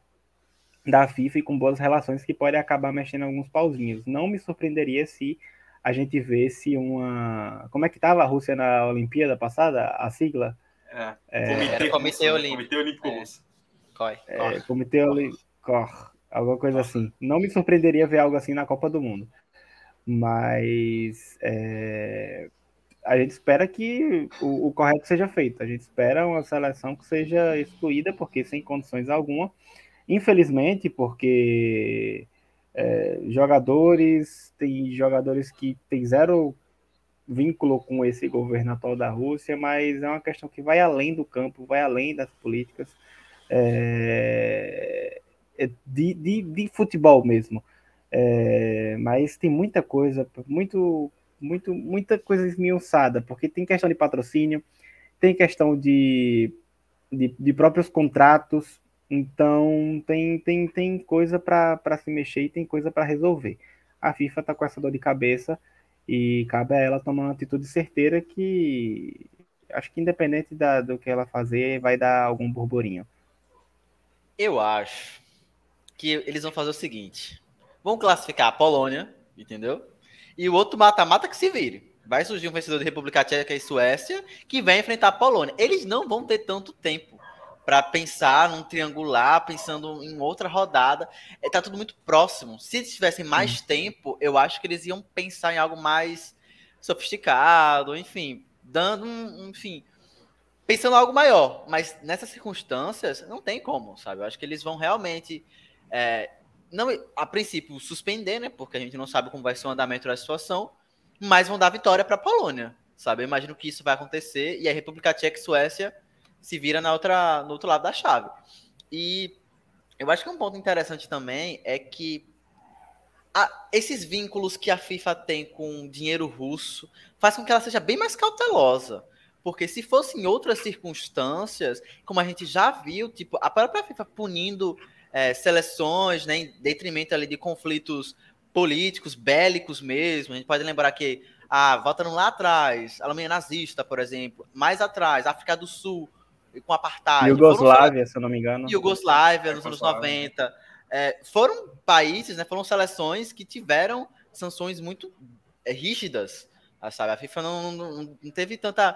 da FIFA e com boas relações que pode acabar mexendo alguns pauzinhos. Não me surpreenderia se a gente vesse uma. Como é que estava a Rússia na Olimpíada passada? A sigla? É, é... Comitê, Olímpico. Comitê Olímpico é. Russo. É, Comitê Olímpico. Alguma coisa assim. Não me surpreenderia ver algo assim na Copa do Mundo. Mas é, a gente espera que o, o, correto seja feito. A gente espera uma seleção que seja excluída, porque sem condições alguma. Infelizmente, porque é, jogadores, tem jogadores que têm zero vínculo com esse governo atual da Rússia, mas é uma questão que vai além do campo, vai além das políticas é, é de, de, de, futebol mesmo. É, mas tem muita coisa, muito muito, muita coisa esmiuçada, porque tem questão de patrocínio, tem questão de, de, de próprios contratos, então tem, tem, tem coisa para se mexer e tem coisa para resolver. A FIFA está com essa dor de cabeça E cabe a ela tomar uma atitude certeira que acho que independente da, do que ela fazer, vai dar algum burburinho. Eu acho que eles vão fazer o seguinte: vão classificar a Polônia, entendeu? E o outro mata-mata que se vire. Vai surgir um vencedor de República Tcheca e Suécia que vai enfrentar a Polônia. Eles não vão ter tanto tempo para pensar num triangular, pensando em outra rodada. É, tá tudo muito próximo. Se eles tivessem mais hum. tempo, eu acho que eles iam pensar em algo mais sofisticado, enfim, dando um, enfim, pensando em algo maior. Mas nessas circunstâncias, não tem como, sabe? Eu acho que eles vão realmente, é, não, a princípio, suspender, né? Porque a gente não sabe como vai ser o andamento da situação, mas vão dar vitória para a Polônia, sabe? Eu imagino que isso vai acontecer e a República Tcheca e Suécia se vira na outra, no outro lado da chave. E eu acho que um ponto interessante também é que a, esses vínculos que a FIFA tem com dinheiro russo faz com que ela seja bem mais cautelosa. Porque se fosse em outras circunstâncias, como a gente já viu, tipo, a própria FIFA punindo é, seleções, né, em detrimento ali de conflitos políticos, bélicos mesmo. A gente pode lembrar que, ah, voltando lá atrás, a Alemanha nazista, por exemplo, mais atrás, África do Sul, com apartheid. Yugoslávia, se eu não me engano. Yugoslávia, nos anos 90. É, foram países, né, foram seleções que tiveram sanções muito é, rígidas, sabe? A FIFA não, não, não teve tanta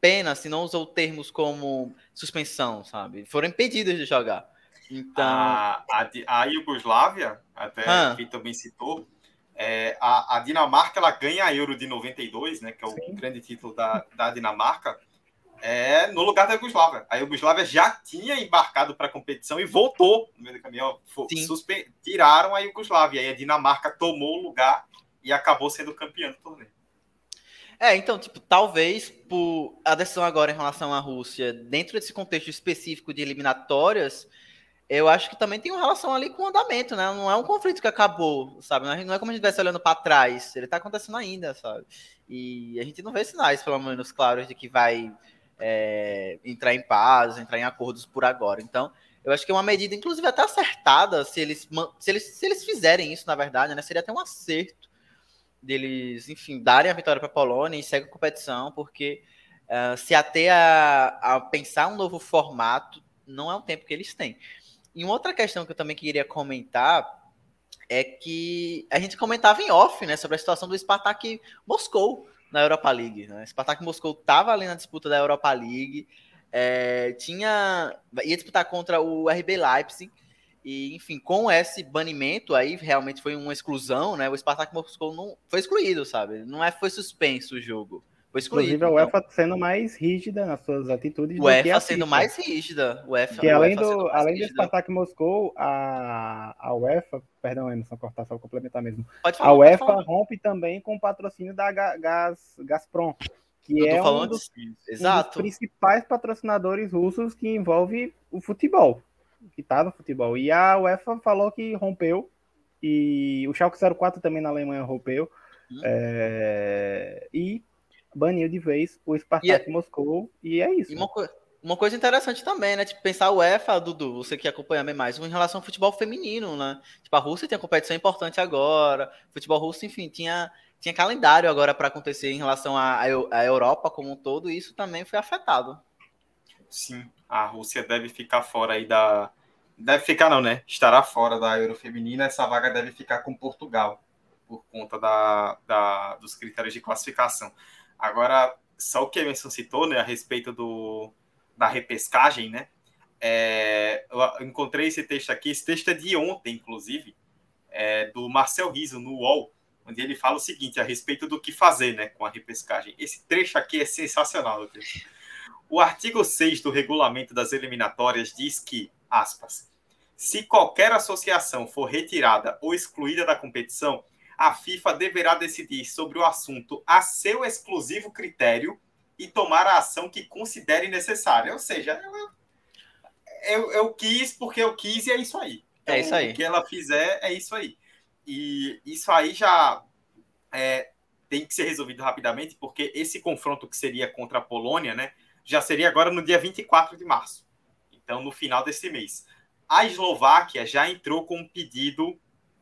pena, se não usou termos como suspensão, sabe? Foram impedidos de jogar. Então... A, a, a Iugoslávia, até ah. que também citou, é, a, a, Dinamarca ela ganha a Euro de 92, né, que é o Sim. grande título da, da Dinamarca, é, no lugar da Iugoslávia. A Iugoslávia já tinha embarcado para a competição e voltou no meio do caminho. tiraram a Iugoslávia. Aí a Dinamarca tomou o lugar e acabou sendo campeã do torneio. É, então, tipo, talvez por a decisão agora em relação à Rússia, dentro desse contexto específico de eliminatórias, eu acho que também tem uma relação ali com o andamento, né? Não é um conflito que acabou, sabe? Não é, é como a gente estivesse olhando para trás, ele tá acontecendo ainda, sabe? E a gente não vê sinais, pelo menos, claros, de que vai é, entrar em paz, entrar em acordos por agora. Então, eu acho que é uma medida, inclusive, até acertada, se eles, se eles, se eles fizerem isso, na verdade, né? Seria até um acerto deles, enfim, darem a vitória para a Polônia e seguir a competição, porque uh, se até a, a, pensar um novo formato, não é um tempo que eles têm. E uma outra questão que eu também queria comentar é que a gente comentava em off, né, sobre a situação do Spartak Moscou na Europa League. Né? Spartak Moscou estava ali na disputa da Europa League, é, tinha ia disputar contra o RB Leipzig e enfim com esse banimento aí realmente foi uma exclusão, né? O Spartak Moscou não foi excluído, sabe? Não é foi suspenso o jogo. Inclusive a UEFA então. sendo mais rígida nas suas atitudes. UEFA sendo mais rígida. UEFA, Porque além, do, além do Spartak Moscou, a, a UEFA, perdão, Emerson, cortar só complementar mesmo. Falar, a UEFA rompe também com o patrocínio da Gaz, Gazprom, que é um dos, um dos, principais patrocinadores russos que envolve o futebol, que tá no futebol. E a UEFA falou que rompeu, e o Schalke 04 também na Alemanha rompeu. Hum. É, e baniu de vez o Spartak e, é Moscou e é isso. E uma, uma, coisa interessante também, né? Tipo, pensar o UEFA, Dudu, você que acompanha bem mais, em relação ao futebol feminino, né? Tipo, a Rússia tem uma competição importante agora, futebol russo, enfim, tinha, tinha calendário agora para acontecer em relação à, à Europa como um todo, e isso também foi afetado. Sim, a Rússia deve ficar fora aí da. Deve ficar, não, né? Estará fora da Euro Feminina. Essa vaga deve ficar com Portugal, por conta da, da, dos critérios de classificação. Agora, só o que a Emerson citou, né, a respeito do, da repescagem, né? É, eu encontrei esse texto aqui, esse texto é de ontem, inclusive, é, do Marcel Riso, no UOL, onde ele fala o seguinte a respeito do que fazer né, com a repescagem. Esse trecho aqui é sensacional. O artigo 6 do regulamento das eliminatórias diz que, aspas, se qualquer associação for retirada ou excluída da competição, a FIFA deverá decidir sobre o assunto a seu exclusivo critério e tomar a ação que considere necessária. Ou seja, eu, eu quis porque eu quis e é isso aí. Então, é isso aí. O que ela fizer é isso aí. E isso aí já é, tem que ser resolvido rapidamente, porque esse confronto que seria contra a Polônia, né, já seria agora no dia 24 de março. Então, no final desse mês. A Eslováquia já entrou com um pedido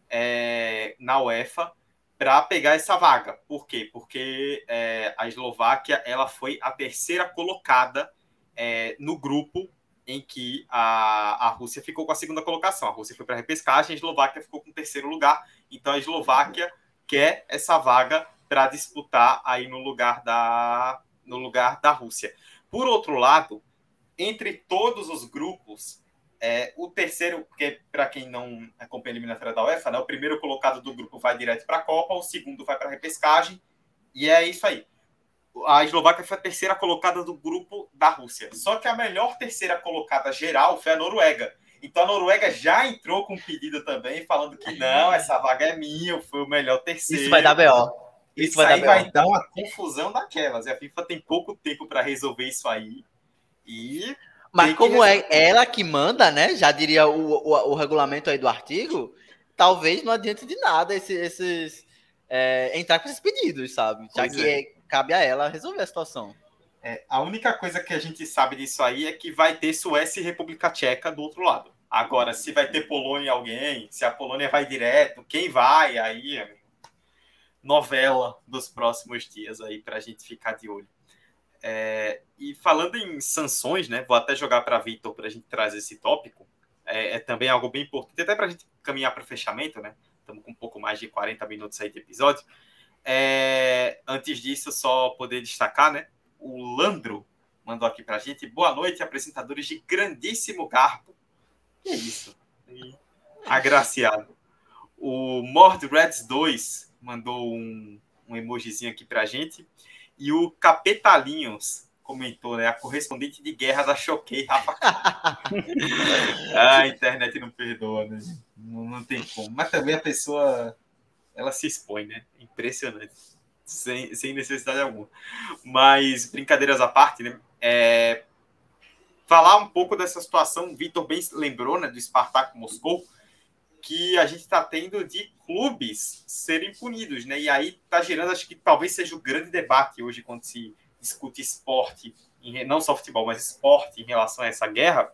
é, na UEFA para pegar essa vaga. Por quê? Porque é, a Eslováquia ela foi a terceira colocada é, no grupo em que a, a Rússia ficou com a segunda colocação. A Rússia foi para a repescagem, a Eslováquia ficou com o terceiro lugar. Então a Eslováquia quer essa vaga para disputar aí no lugar da no lugar da Rússia. Por outro lado, entre todos os grupos, é, o terceiro, porque para quem não acompanha a eliminatória da UEFA, né, o primeiro colocado do grupo vai direto para a Copa, o segundo vai para a repescagem, e é isso aí. A Eslováquia foi a terceira colocada do grupo da Rússia. Só que a melhor terceira colocada geral foi a Noruega. Então a Noruega já entrou com um pedido também, falando que não, essa vaga é minha, foi o melhor terceiro. Isso vai dar B.O. Isso, isso vai aí dar vai dar uma confusão daquelas. E a FIFA tem pouco tempo para resolver isso aí. E mas como é ela que manda, né? Já diria o, o, o, regulamento aí do artigo, talvez não adiante de nada esses, esses é, entrar com esses pedidos, sabe? Já pois que é. cabe a ela resolver a situação. É, a única coisa que a gente sabe disso aí é que vai ter Suécia e República Tcheca do outro lado. Agora, se vai ter Polônia alguém, se a Polônia vai direto, quem vai, aí, novela dos próximos dias aí para a gente ficar de olho. É, e falando em sanções, né? Vou até jogar para Vitor para a gente trazer esse tópico. É, é, também algo bem importante, até para a gente caminhar para o fechamento, né? Estamos com um pouco mais de 40 minutos aí de episódio. É, antes disso, só poder destacar, né? O Landro mandou aqui para a gente. Boa noite, apresentadores de grandíssimo garbo. Que isso? Agraciado. O Mord Reds 2 mandou um, um emojizinho aqui para a gente. E o Capetalinhos comentou, né? A correspondente de guerra da Choquei, Rafa. a internet não perdoa, né? Não, não tem como. Mas também a pessoa, ela se expõe, né? Impressionante. Sem, sem necessidade alguma. Mas, brincadeiras à parte, né? É, falar um pouco dessa situação, Vitor bem lembrou, né? Do Spartak Moscou que a gente está tendo de clubes serem punidos, né? E aí está gerando, acho que talvez seja o grande debate hoje quando se discute esporte, não só futebol, mas esporte em relação a essa guerra,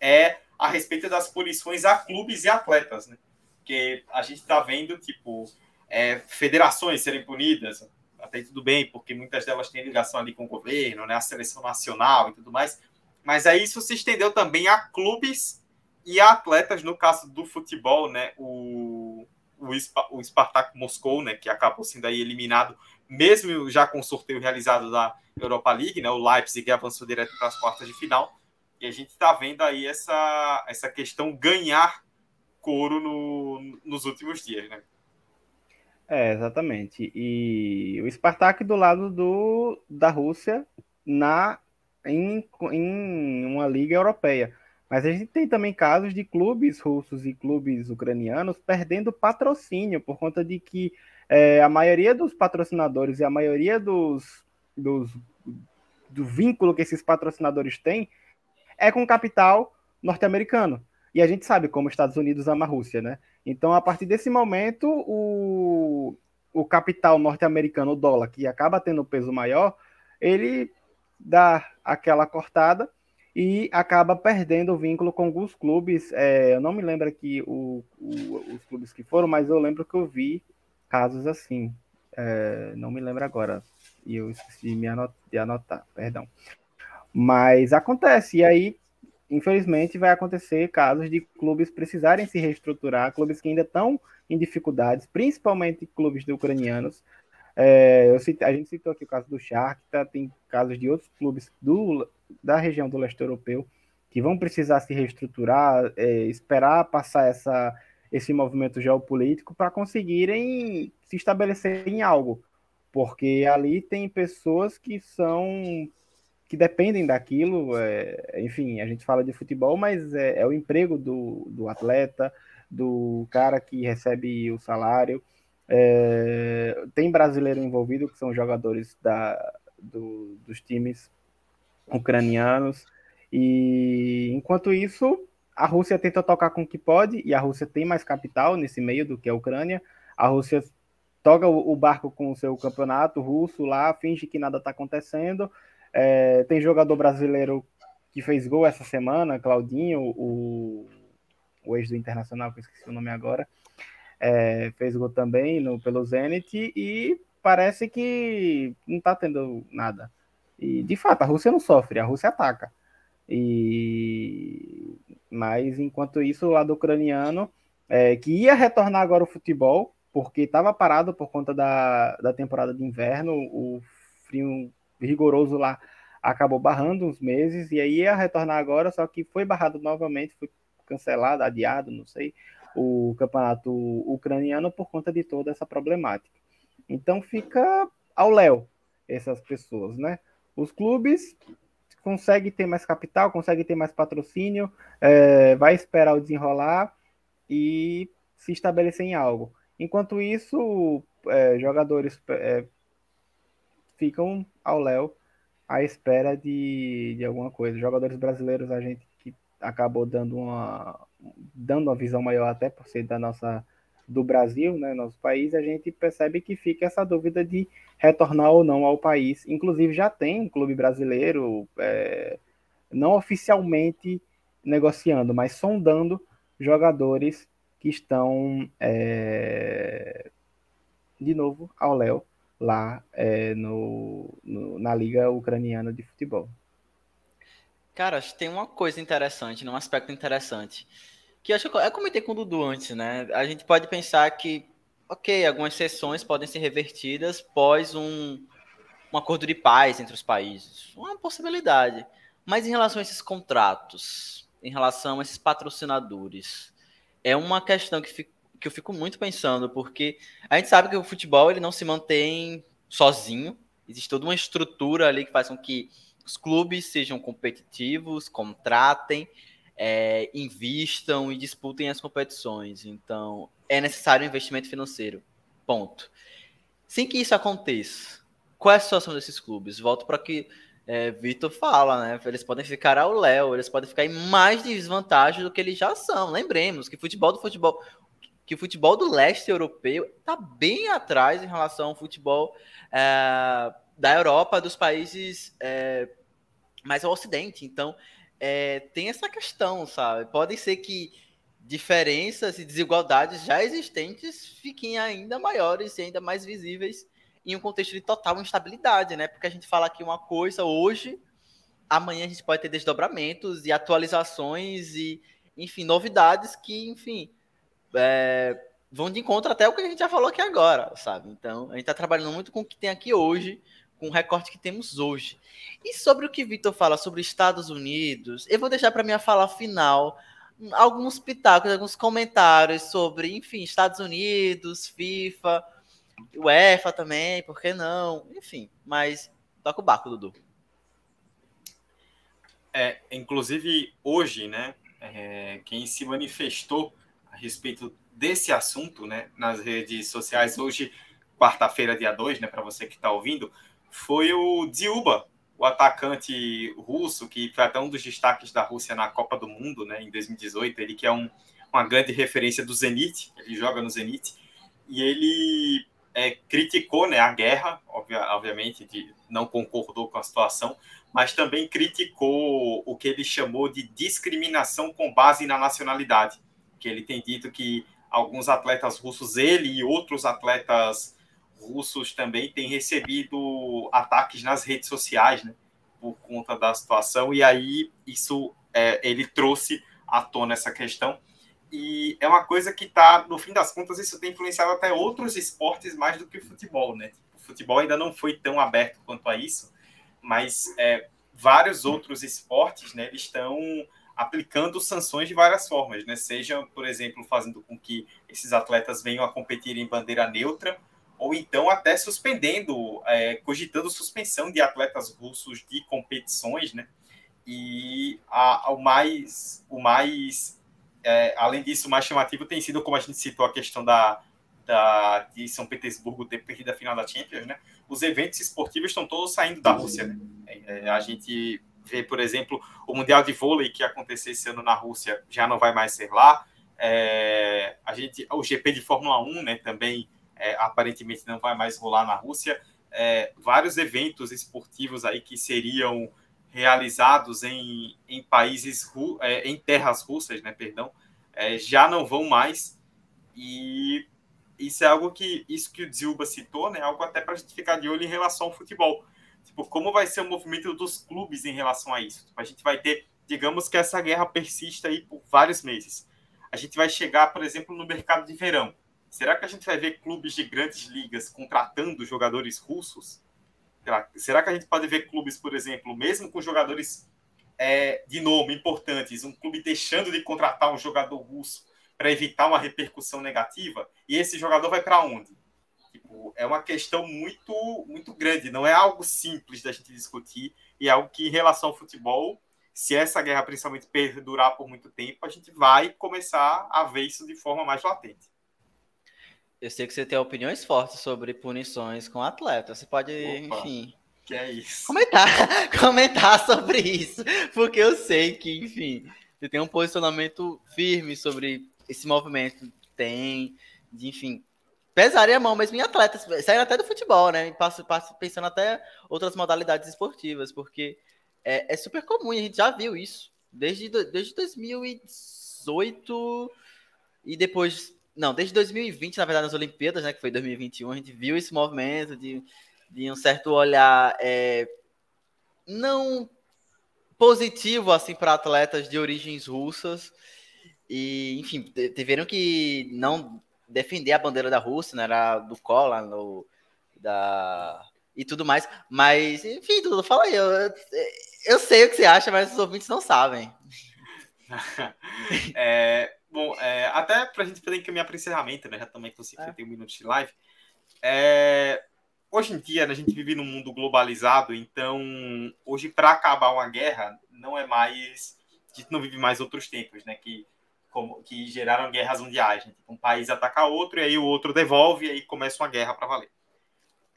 é a respeito das punições a clubes e atletas, né? Porque a gente está vendo, tipo, é, federações serem punidas, até tudo bem, porque muitas delas têm ligação ali com o governo, né? A seleção nacional e tudo mais. Mas aí isso se estendeu também a clubes e atletas, no caso do futebol, né, o, o, o Spartak Moscou, né, que acabou sendo aí eliminado, mesmo já com o sorteio realizado da Europa League, né, o Leipzig avançou direto para as quartas de final, e a gente está vendo aí essa, essa questão ganhar couro no, nos últimos dias, né? É, exatamente. E o Spartak do lado do, da Rússia na em, em uma liga europeia. Mas a gente tem também casos de clubes russos e clubes ucranianos perdendo patrocínio por conta de que é, a maioria dos patrocinadores e a maioria dos, dos do vínculo que esses patrocinadores têm é com capital norte-americano. E a gente sabe como os Estados Unidos ama a Rússia, né? Então, a partir desse momento, o, o capital norte-americano, o dólar, que acaba tendo peso maior, ele dá aquela cortada e acaba perdendo o vínculo com alguns clubes. É, eu não me lembro aqui o, o, os clubes que foram, mas eu lembro que eu vi casos assim. É, não me lembro agora. E eu esqueci de, anot de anotar, perdão. Mas acontece, e aí, infelizmente, vai acontecer casos de clubes precisarem se reestruturar, clubes que ainda estão em dificuldades, principalmente clubes de ucranianos, é, a gente citou aqui o caso do Shakhtar, tem casos de outros clubes do, da região do leste europeu que vão precisar se reestruturar, é, esperar passar essa, esse movimento geopolítico para conseguirem se estabelecer em algo, porque ali tem pessoas que são que dependem daquilo, é, enfim, a gente fala de futebol, mas é, é o emprego do, do atleta, do cara que recebe o salário. É, tem brasileiro envolvido, que são jogadores da, do, dos times ucranianos. E enquanto isso, a Rússia tenta tocar com o que pode, e a Rússia tem mais capital nesse meio do que a Ucrânia. A Rússia toca o, barco com o seu campeonato russo lá, finge que nada está acontecendo. É, tem jogador brasileiro que fez gol essa semana, Claudinho, o, o ex do Internacional, que eu esqueci o nome agora. é, fez gol também no, pelo Zenit e parece que não está tendo nada. E de fato, a Rússia não sofre, a Rússia ataca. E mas enquanto isso, o lado ucraniano, é, que ia retornar agora o futebol, porque estava parado por conta da, da temporada de inverno, o frio rigoroso lá acabou barrando uns meses, e aí ia retornar agora, só que foi barrado novamente, foi cancelado, adiado, não sei, o campeonato ucraniano por conta de toda essa problemática. Então fica ao léu essas pessoas, né? Os clubes conseguem ter mais capital, conseguem ter mais patrocínio, é, vai esperar o desenrolar e se estabelecer em algo. Enquanto isso, é, jogadores é, ficam ao léu à espera de, de alguma coisa. Jogadores brasileiros, a gente que acabou dando uma, dando uma visão maior até por ser da nossa do Brasil, né, nosso país, a gente percebe que fica essa dúvida de retornar ou não ao país. Inclusive já tem um clube brasileiro, é, não oficialmente negociando, mas sondando jogadores que estão é, de novo ao Léo lá é, no, no, na Liga Ucraniana de Futebol. Cara, acho que tem uma coisa interessante, um aspecto interessante, que acho que eu comentei com o Dudu antes, né? A gente pode pensar que, ok, algumas sessões podem ser revertidas pós um, um acordo de paz entre os países, uma possibilidade. Mas em relação a esses contratos, em relação a esses patrocinadores, é uma questão que fica que eu fico muito pensando, porque a gente sabe que o futebol ele não se mantém sozinho, existe toda uma estrutura ali que faz com que os clubes sejam competitivos, contratem, é, invistam e disputem as competições. Então, é necessário investimento financeiro. Ponto. Sem que isso aconteça, qual é a situação desses clubes? Volto para que é, Vitor fala, né? Eles podem ficar ao léu, eles podem ficar em mais desvantagem do que eles já são. Lembremos que futebol do futebol, que o futebol do leste europeu está bem atrás em relação ao futebol é, da Europa, dos países é, mais ao ocidente. Então, é, tem essa questão, sabe? Pode ser que diferenças e desigualdades já existentes fiquem ainda maiores e ainda mais visíveis em um contexto de total instabilidade, né? Porque a gente fala aqui uma coisa hoje, amanhã a gente pode ter desdobramentos e atualizações e, enfim, novidades que, enfim, é, vão de encontro até o que a gente já falou aqui agora, sabe? Então, a gente está trabalhando muito com o que tem aqui hoje, com o recorte que temos hoje. E sobre o que Vitor fala sobre Estados Unidos, eu vou deixar para minha fala final alguns pitacos, alguns comentários sobre, enfim, Estados Unidos, FIFA, UEFA também, por que não? Enfim, mas toca o barco, Dudu. É, inclusive, hoje, né, é, quem se manifestou a respeito desse assunto, né, nas redes sociais hoje, quarta-feira, dia 2, né, para você que está ouvindo, foi o Dziuba, o atacante russo, que foi até um dos destaques da Rússia na Copa do Mundo, né, em 2018, ele que é um, uma grande referência do Zenit, ele joga no Zenit, e ele é, criticou né, a guerra, obviamente, de, não concordou com a situação, mas também criticou o que ele chamou de discriminação com base na nacionalidade que ele tem dito que alguns atletas russos, ele e outros atletas russos também têm recebido ataques nas redes sociais, né, por conta da situação, e aí isso é, ele trouxe à tona essa questão. E é uma coisa que está, no fim das contas, isso tem influenciado até outros esportes mais do que o futebol, né? O futebol ainda não foi tão aberto quanto a isso, mas é, vários outros esportes, né, eles estão aplicando sanções de várias formas, né? Seja, por exemplo, fazendo com que esses atletas venham a competir em bandeira neutra, ou então até suspendendo, é, cogitando suspensão de atletas russos de competições, né? E a, o mais, o mais é, além disso, o mais chamativo tem sido, como a gente citou, a questão da, da, de São Petersburgo ter perdido a final da Champions, né? Os eventos esportivos estão todos saindo da Rússia, né? É, a gente ver, por exemplo, o Mundial de Vôlei que aconteceu esse ano na Rússia já não vai mais ser lá. É, a gente, o GP de Fórmula 1 né, também é, aparentemente não vai mais rolar na Rússia. É, vários eventos esportivos aí que seriam realizados em, em países, é, em terras russas, né, perdão, é, já não vão mais. E isso é algo que isso que o Zilba citou, né? Algo até para a gente ficar de olho em relação ao futebol. Tipo, como vai ser o movimento dos clubes em relação a isso? Tipo, a gente vai ter, digamos que essa guerra persista aí por vários meses. A gente vai chegar, por exemplo, no mercado de verão. Será que a gente vai ver clubes de grandes ligas contratando jogadores russos? Será, que a gente pode ver clubes, por exemplo, mesmo com jogadores é, de nome importantes, um clube deixando de contratar um jogador russo para evitar uma repercussão negativa? E esse jogador vai para onde? Tipo, é uma questão muito, muito grande, não é algo simples da gente discutir, e é algo que, em relação ao futebol, se essa guerra principalmente perdurar por muito tempo, a gente vai começar a ver isso de forma mais latente. Eu sei que você tem opiniões fortes sobre punições com atletas. Você pode, Opa, enfim, Que é isso. comentar, comentar sobre isso, porque eu sei que, enfim, você tem um posicionamento firme sobre esse movimento que tem, de, enfim, pesaria a mão mesmo em atletas, saindo até do futebol, né? Passo, passo, pensando até outras modalidades esportivas, porque é, é super comum, a gente já viu isso desde, desde 2018 e depois, não, desde 2020, na verdade, nas Olimpíadas, né, que foi 2021, a gente viu esse movimento de, de um certo olhar é, não positivo assim para atletas de origens russas. E enfim tiveram que não defender a bandeira da Rússia né era do Kola no, da e tudo mais. Mas enfim tudo fala aí eu, eu sei o que você acha mas os ouvintes não sabem É, bom, é, até para a gente poder encaminhar para o encerramento, né? Já também com 51 minutos de live. É, hoje em dia, né, a gente vive num mundo globalizado, então hoje, para acabar uma guerra, não é mais. A gente não vive mais outros tempos, né? Que, como, que geraram guerras mundiais. Né? Tipo, um país ataca outro e aí o outro devolve e aí começa uma guerra para valer.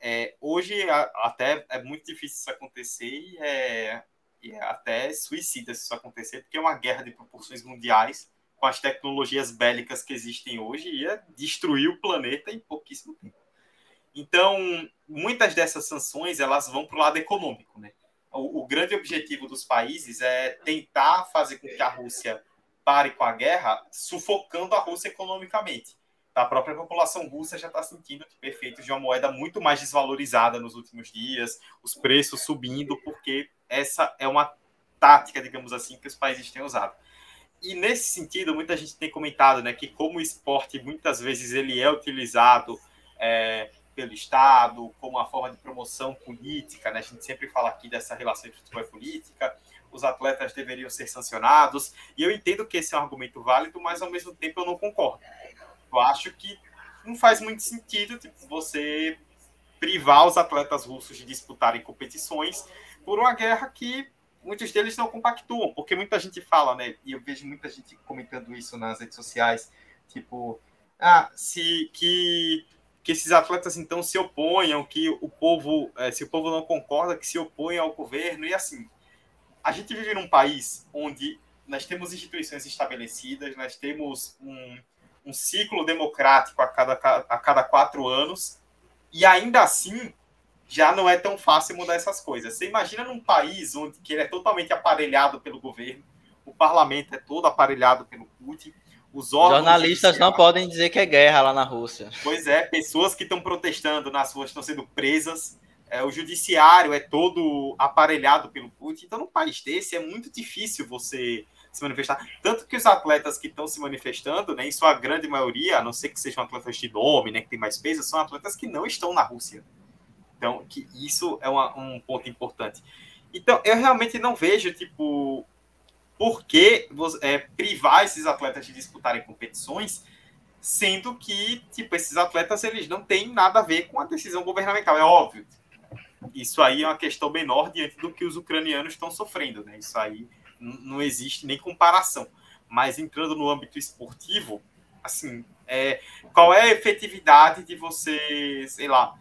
É, hoje, a- até é muito difícil isso acontecer e é, e é até suicida se isso acontecer, porque é uma guerra de proporções mundiais, com as tecnologias bélicas que existem hoje, ia destruir o planeta em pouquíssimo tempo. Então, muitas dessas sanções elas vão para o lado econômico. Né? O, o grande objetivo dos países é tentar fazer com que a Rússia pare com a guerra, sufocando a Rússia economicamente. A própria população russa já está sentindo que efeitos de uma moeda muito mais desvalorizada nos últimos dias, os preços subindo, porque essa é uma tática, digamos assim, que os países têm usado. E nesse sentido, muita gente tem comentado né, que como o esporte muitas vezes ele é utilizado é, pelo Estado como uma forma de promoção política, né? a gente sempre fala aqui dessa relação entre futebol e política, os atletas deveriam ser sancionados, e eu entendo que esse é um argumento válido, mas ao mesmo tempo eu não concordo. Eu acho que não faz muito sentido tipo, você privar os atletas russos de disputarem competições por uma guerra que muitos deles não compactuam, porque muita gente fala, né? E eu vejo muita gente comentando isso nas redes sociais, tipo, ah, se que, que esses atletas então se oponham, que o povo, eh, se o povo não concorda, que se opõe ao governo e assim. A gente vive num país onde nós temos instituições estabelecidas, nós temos um, um ciclo democrático a cada, a cada quatro anos, e ainda assim já não é tão fácil mudar essas coisas. Você imagina num país onde que ele é totalmente aparelhado pelo governo, o parlamento é todo aparelhado pelo Putin, os órgãos jornalistas não podem dizer que é guerra lá na Rússia Pois é, pessoas que estão protestando nas ruas estão sendo presas. É, o judiciário é todo aparelhado pelo Putin. Então, num país desse, é muito difícil você se manifestar. Tanto que os atletas que estão se manifestando, né, em sua grande maioria, a não ser que sejam atletas de nome, né, que tem mais peso, são atletas que não estão na Rússia. Então, que isso é uma- um ponto importante. Então, eu realmente não vejo, tipo, por que é, privar esses atletas de disputarem competições sendo que tipo esses atletas eles não têm nada a ver com a decisão governamental. É óbvio. Isso aí é uma questão menor diante do que os ucranianos estão sofrendo né? Isso aí não existe nem comparação. Mas entrando no âmbito esportivo assim é, qual é a efetividade de você sei lá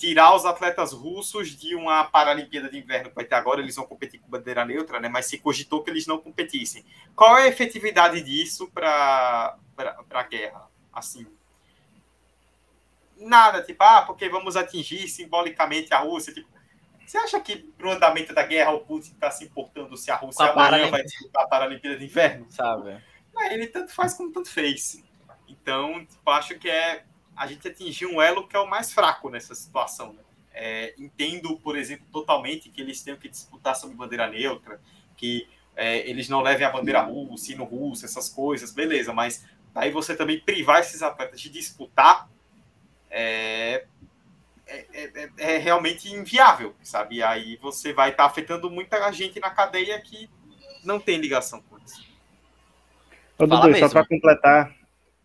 tirar os atletas russos de uma Paralimpíada de Inverno que vai ter agora, eles vão competir com bandeira neutra, né? Mas se cogitou que eles não competissem. Qual é a efetividade disso para a guerra? Assim, nada, tipo, ah, porque vamos atingir simbolicamente a Rússia. Tipo, você acha que pro andamento da guerra o Putin está se importando se a Rússia a amanhã vai disputar a Paralimpíada de Inverno? sabe É, ele tanto faz como tanto fez. Então, tipo, acho que é a gente atingir um elo que é o mais fraco nessa situação. Né? É, entendo, por exemplo, totalmente que eles tenham que disputar sobre bandeira neutra, que é, eles não levem a bandeira russa, no russo, essas coisas, beleza, mas aí você também privar esses atletas de disputar é, é, é, é realmente inviável, sabe? E aí você vai estar tá afetando muita gente na cadeia que não tem ligação com isso. Ô, Dudu, só para completar,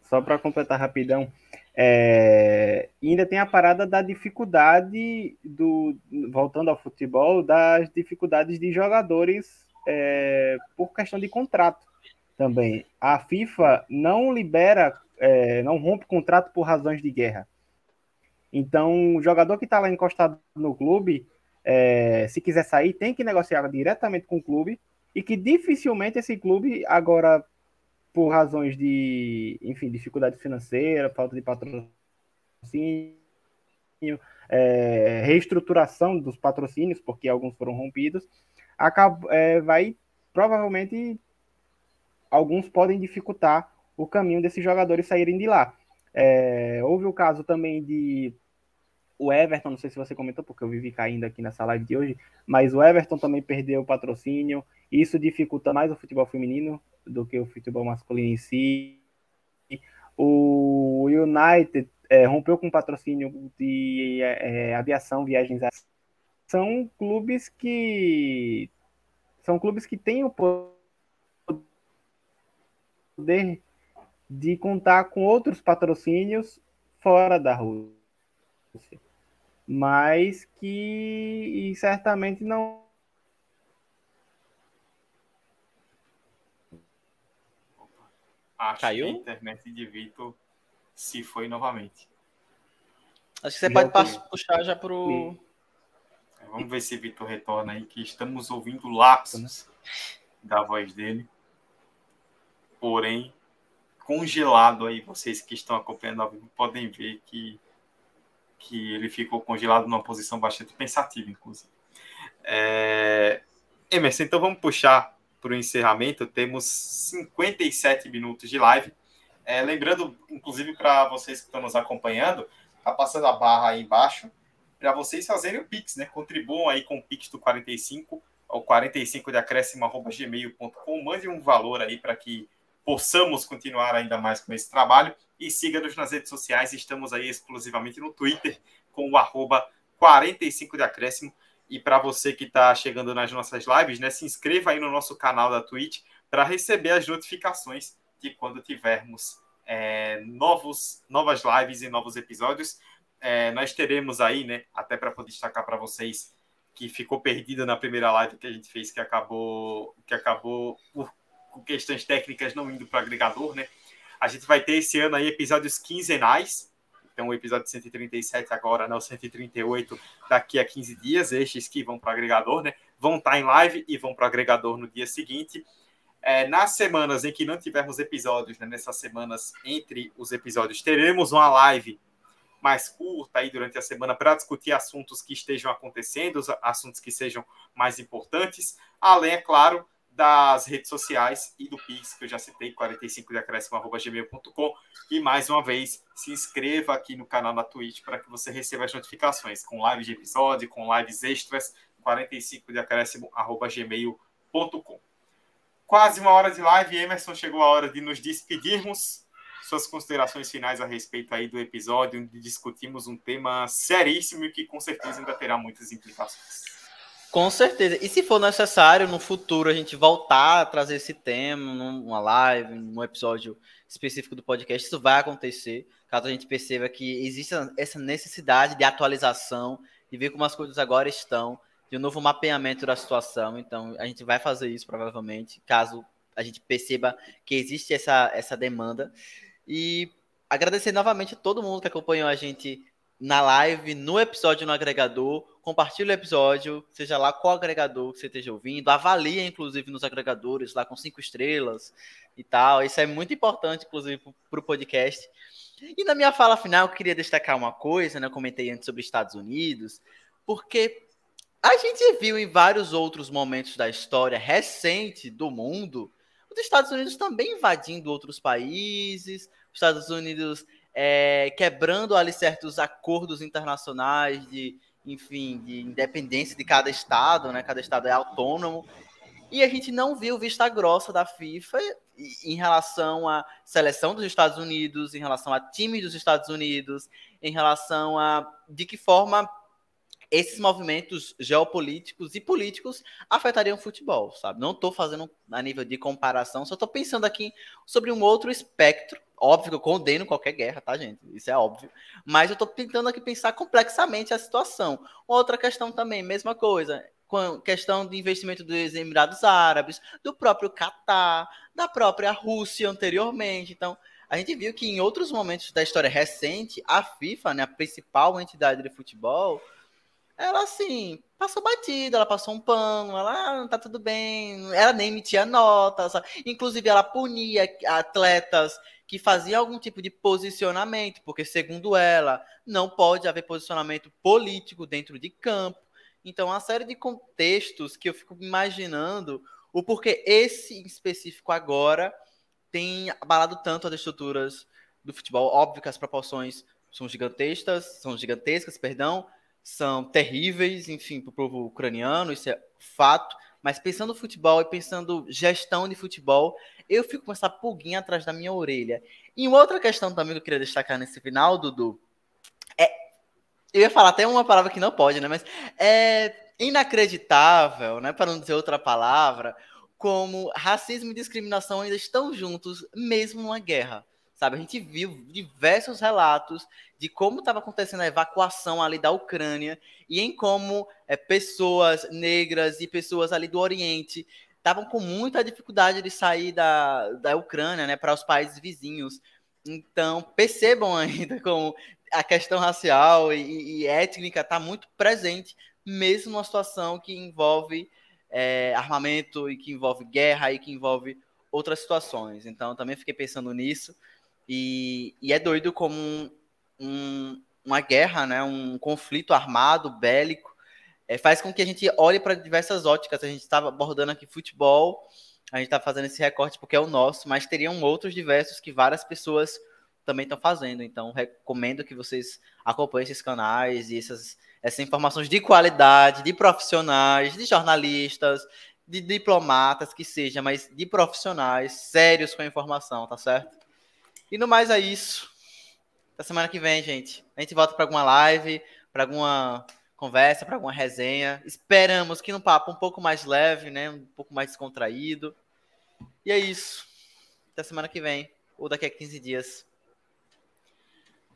só para completar rapidão, é, ainda tem a parada da dificuldade do, voltando ao futebol, das dificuldades de jogadores é, por questão de contrato também. A FIFA não libera, é, não rompe contrato por razões de guerra. Então, o jogador que está lá encostado no clube, é, se quiser sair, tem que negociar diretamente com o clube e que dificilmente esse clube agora por razões de, enfim, dificuldade financeira, falta de patrocínio, é, reestruturação dos patrocínios, porque alguns foram rompidos, acaba, é, vai provavelmente alguns podem dificultar o caminho desses jogadores saírem de lá. É, houve o caso também de o Everton, não sei se você comentou, porque eu vivi caindo aqui nessa live de hoje, mas o Everton também perdeu o patrocínio. Isso dificulta mais o futebol feminino do que o futebol masculino em si. O United é, rompeu com o patrocínio de é, é aviação, viagens. São clubes que são clubes que têm o poder de contar com outros patrocínios fora da Rússia mas que certamente não. Acho Caiu? que a internet de Vitor se foi novamente. Acho que você já pode puxar já pro. É, vamos ver se Vitor retorna aí, que estamos ouvindo lapsos da voz dele. Porém, congelado aí, vocês que estão acompanhando ao vivo podem ver que que ele ficou congelado numa posição bastante pensativa, inclusive. É... Emerson, então vamos puxar para o encerramento. Temos 57 minutos de live. É, lembrando, inclusive, para vocês que estão nos acompanhando, tá passando a barra aí embaixo para vocês fazerem o Pix, né? Contribuam aí com o Pix do 45 ao 45 de acréscimo gmail.com. Mande um valor aí para que possamos continuar ainda mais com esse trabalho. E siga-nos nas redes sociais, estamos aí exclusivamente no Twitter com o arroba 45 de acréscimo. E para você que está chegando nas nossas lives, né, se inscreva aí no nosso canal da Twitch para receber as notificações de quando tivermos é, novos, novas lives e novos episódios. É, nós teremos aí, né, até para poder destacar para vocês que ficou perdida na primeira live que a gente fez, que acabou, que acabou por com questões técnicas não indo para o agregador, né? A gente vai ter esse ano aí episódios quinzenais. Então, o episódio 137 agora, não, 138 daqui a 15 dias. Estes que vão para o agregador, né? Vão estar tá em live e vão para o agregador no dia seguinte. É, nas semanas em que não tivermos episódios, né, nessas semanas entre os episódios, teremos uma live mais curta aí durante a semana para discutir assuntos que estejam acontecendo, assuntos que sejam mais importantes, além, é claro, das redes sociais e do Pix, que eu já citei, 45decréscimo.gmail.com. E mais uma vez, se inscreva aqui no canal da Twitch para que você receba as notificações com lives de episódio, com lives extras, 45decréscimo.gmail.com. Quase uma hora de live, Emerson, chegou a hora de nos despedirmos. Suas considerações finais a respeito aí do episódio, onde discutimos um tema seríssimo e que com certeza ainda terá muitas implicações. Com certeza. E se for necessário, no futuro, a gente voltar a trazer esse tema numa live, num episódio específico do podcast, isso vai acontecer, caso a gente perceba que existe essa necessidade de atualização, de ver como as coisas agora estão, de um novo mapeamento da situação. Então, a gente vai fazer isso provavelmente, caso a gente perceba que existe essa, essa demanda. E agradecer novamente a todo mundo que acompanhou a gente na live, no episódio no agregador compartilhe o episódio, seja lá qual agregador que você esteja ouvindo, avalie, inclusive, nos agregadores, lá com cinco estrelas e tal. Isso é muito importante, inclusive, para o podcast. E na minha fala final, eu queria destacar uma coisa, né? Eu comentei antes sobre Estados Unidos, porque a gente viu em vários outros momentos da história recente do mundo os Estados Unidos também invadindo outros países, os Estados Unidos é, quebrando ali certos acordos internacionais de, enfim, de independência de cada estado, né? Cada estado é autônomo. E a gente não viu vista grossa da FIFA em relação à seleção dos Estados Unidos, em relação a time dos Estados Unidos, em relação a de que forma esses movimentos geopolíticos e políticos afetariam o futebol, sabe? Não estou fazendo a nível de comparação, só estou pensando aqui sobre um outro espectro. Óbvio que eu condeno qualquer guerra, tá, gente? Isso é óbvio. Mas eu estou tentando aqui pensar complexamente a situação. Outra questão também, mesma coisa com questão de investimento dos Emirados Árabes, do próprio Catar, da própria Rússia anteriormente. Então, a gente viu que em outros momentos da história recente, a FIFA, né, a principal entidade de futebol, ela assim, passou batida, ela passou um pano, ela ah, tá tudo bem, ela nem emitia nota, sabe? inclusive ela punia atletas que faziam algum tipo de posicionamento, porque segundo ela, não pode haver posicionamento político dentro de campo. Então, uma série de contextos que eu fico imaginando o porquê esse em específico agora tem abalado tanto as estruturas do futebol. Óbvio que as proporções são gigantescas, são gigantescas, perdão, são terríveis, enfim, para o povo ucraniano, isso é fato. Mas pensando no futebol e pensando gestão de futebol, eu fico com essa pulguinha atrás da minha orelha. E uma outra questão também que eu queria destacar nesse final, Dudu, é eu ia falar até uma palavra que não pode, né? Mas é inacreditável, né? Para não dizer outra palavra, como racismo e discriminação ainda estão juntos, mesmo numa guerra. Sabe, a gente viu diversos relatos de como estava acontecendo a evacuação ali da Ucrânia e em como é, pessoas negras e pessoas ali do Oriente estavam com muita dificuldade de sair da, da Ucrânia né, para os países vizinhos. Então, percebam ainda como a questão racial e, e étnica está muito presente, mesmo numa situação que envolve é, armamento e que envolve guerra e que envolve outras situações. Então, também fiquei pensando nisso. E, e é doido como um, um, uma guerra, né, um conflito armado, bélico, é, faz com que a gente olhe para diversas óticas. A gente estava abordando aqui futebol, a gente está fazendo esse recorte porque é o nosso, mas teriam outros diversos que várias pessoas também estão fazendo. Então, recomendo que vocês acompanhem esses canais e essas, essas informações de qualidade, de profissionais, de jornalistas, de diplomatas, que seja, mas de profissionais sérios com a informação, tá certo? E no mais é isso. Até semana que vem, gente. A gente volta para alguma live, para alguma conversa, para alguma resenha. Esperamos que no papo um pouco mais leve, né? Um pouco mais descontraído. E é isso. Até semana que vem, ou daqui a 15 dias.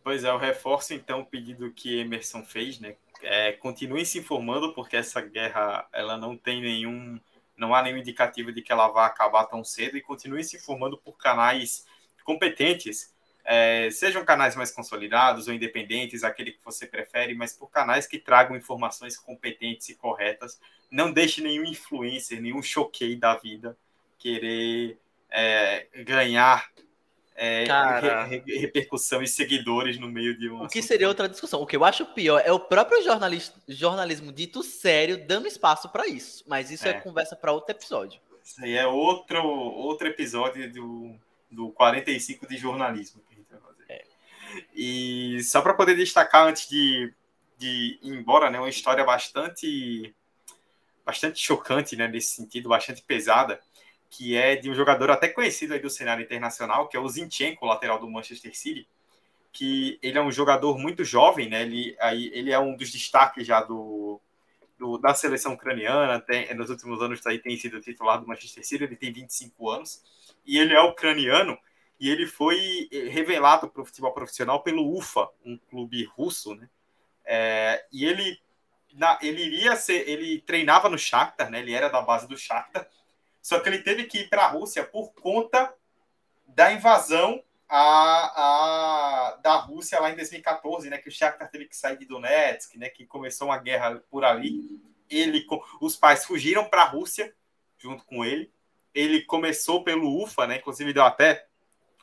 Pois é, eu reforço então o pedido que Emerson fez, né? É, continue se informando, porque essa guerra ela não tem nenhum, não há nenhum indicativo de que ela vá acabar tão cedo, e continue se informando por canais competentes, é, sejam canais mais consolidados ou independentes, aquele que você prefere, mas por canais que tragam informações competentes e corretas. Não deixe nenhum influencer, nenhum choquei da vida querer é, ganhar é, re, re, repercussão e seguidores no meio de um. O que seria outra discussão? O que eu acho pior é o próprio jornalismo dito sério dando espaço para isso. Mas isso é, é conversa para outro episódio. Isso aí é outro, outro episódio do, do 45 de jornalismo que a gente vai fazer. É. E só para poder destacar antes de, de ir embora, né, uma história bastante bastante chocante, né, nesse sentido, bastante pesada que é de um jogador até conhecido aí do cenário internacional, que é o Zinchenko, lateral do Manchester City, que ele é um jogador muito jovem, né? Ele, aí, ele é um dos destaques já do, do da seleção ucraniana, tem, nos últimos anos aí tem sido titular do Manchester City, ele tem 25 anos, e ele é ucraniano, e ele foi revelado para o futebol profissional pelo UFA, um clube russo, né? É, e ele, na, ele iria ser, ele treinava no Shakhtar, né? Ele era da base do Shakhtar, só que ele teve que ir para a Rússia por conta da invasão a, a, da Rússia lá em 2014, né, que o Shakhtar teve que sair de Donetsk, né, que começou uma guerra por ali. Ele, os pais fugiram para a Rússia junto com ele. Ele começou pelo UFA, né, inclusive deu até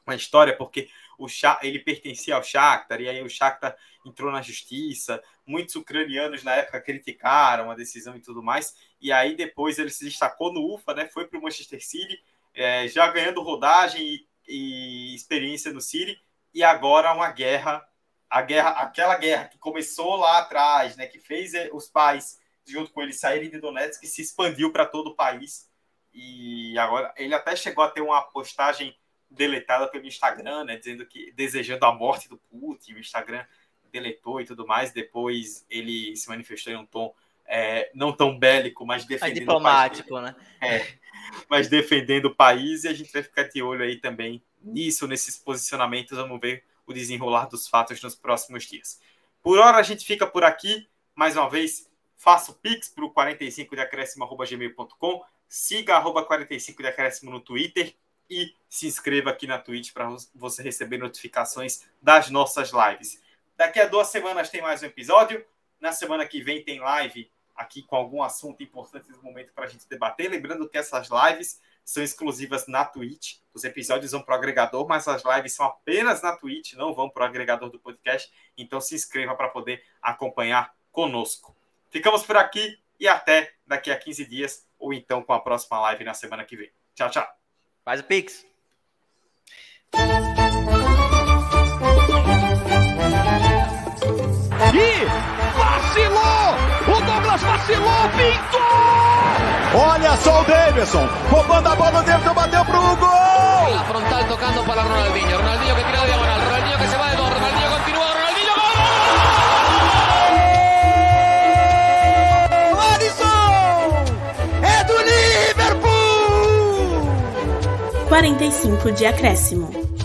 uma história porque o ele pertencia ao Shakhtar e aí o Shakhtar entrou na justiça. Muitos ucranianos na época criticaram a decisão e tudo mais. E aí depois ele se destacou no UFA, né? Foi para o Manchester City. é, já ganhando rodagem e, e experiência no City, e agora uma guerra, a guerra, aquela guerra que começou lá atrás, né, que fez é, os pais junto com ele saírem de Donetsk, se expandiu para todo o país. E agora ele até chegou a ter uma postagem deletada pelo Instagram, né, dizendo que desejando a morte do Putin, o Instagram deletou e tudo mais. Depois ele se manifestou em um tom é, não tão bélico, mas defendendo é diplomático, né? É, mas defendendo o país e a gente vai ficar de olho aí também nisso, nesses posicionamentos. Vamos ver o desenrolar dos fatos nos próximos dias. Por hora a gente fica por aqui. Mais uma vez, faça o pix para o 45 de acréscimo.gmail.com, siga arroba 45 de acréscimo no Twitter e se inscreva aqui na Twitch para você receber notificações das nossas lives. Daqui a duas semanas tem mais um episódio. Na semana que vem tem live aqui com algum assunto importante no momento para a gente debater. Lembrando que essas lives são exclusivas na Twitch. Os episódios vão para o agregador, mas as lives são apenas na Twitch, não vão para o agregador do podcast. Então se inscreva para poder acompanhar conosco. Ficamos por aqui e até daqui a 15 dias, ou então com a próxima live na semana que vem. Tchau, tchau. Faz o Pix. E vacilou! O Douglas vacilou, pintou! Olha só o Davidson, roubando a bola, o Davidson bateu pro gol! La frontal tocando para Ronaldinho. Ronaldinho que tira de diagonal. Ronaldinho que se va de continúa. Ronaldinho 45 de acréscimo.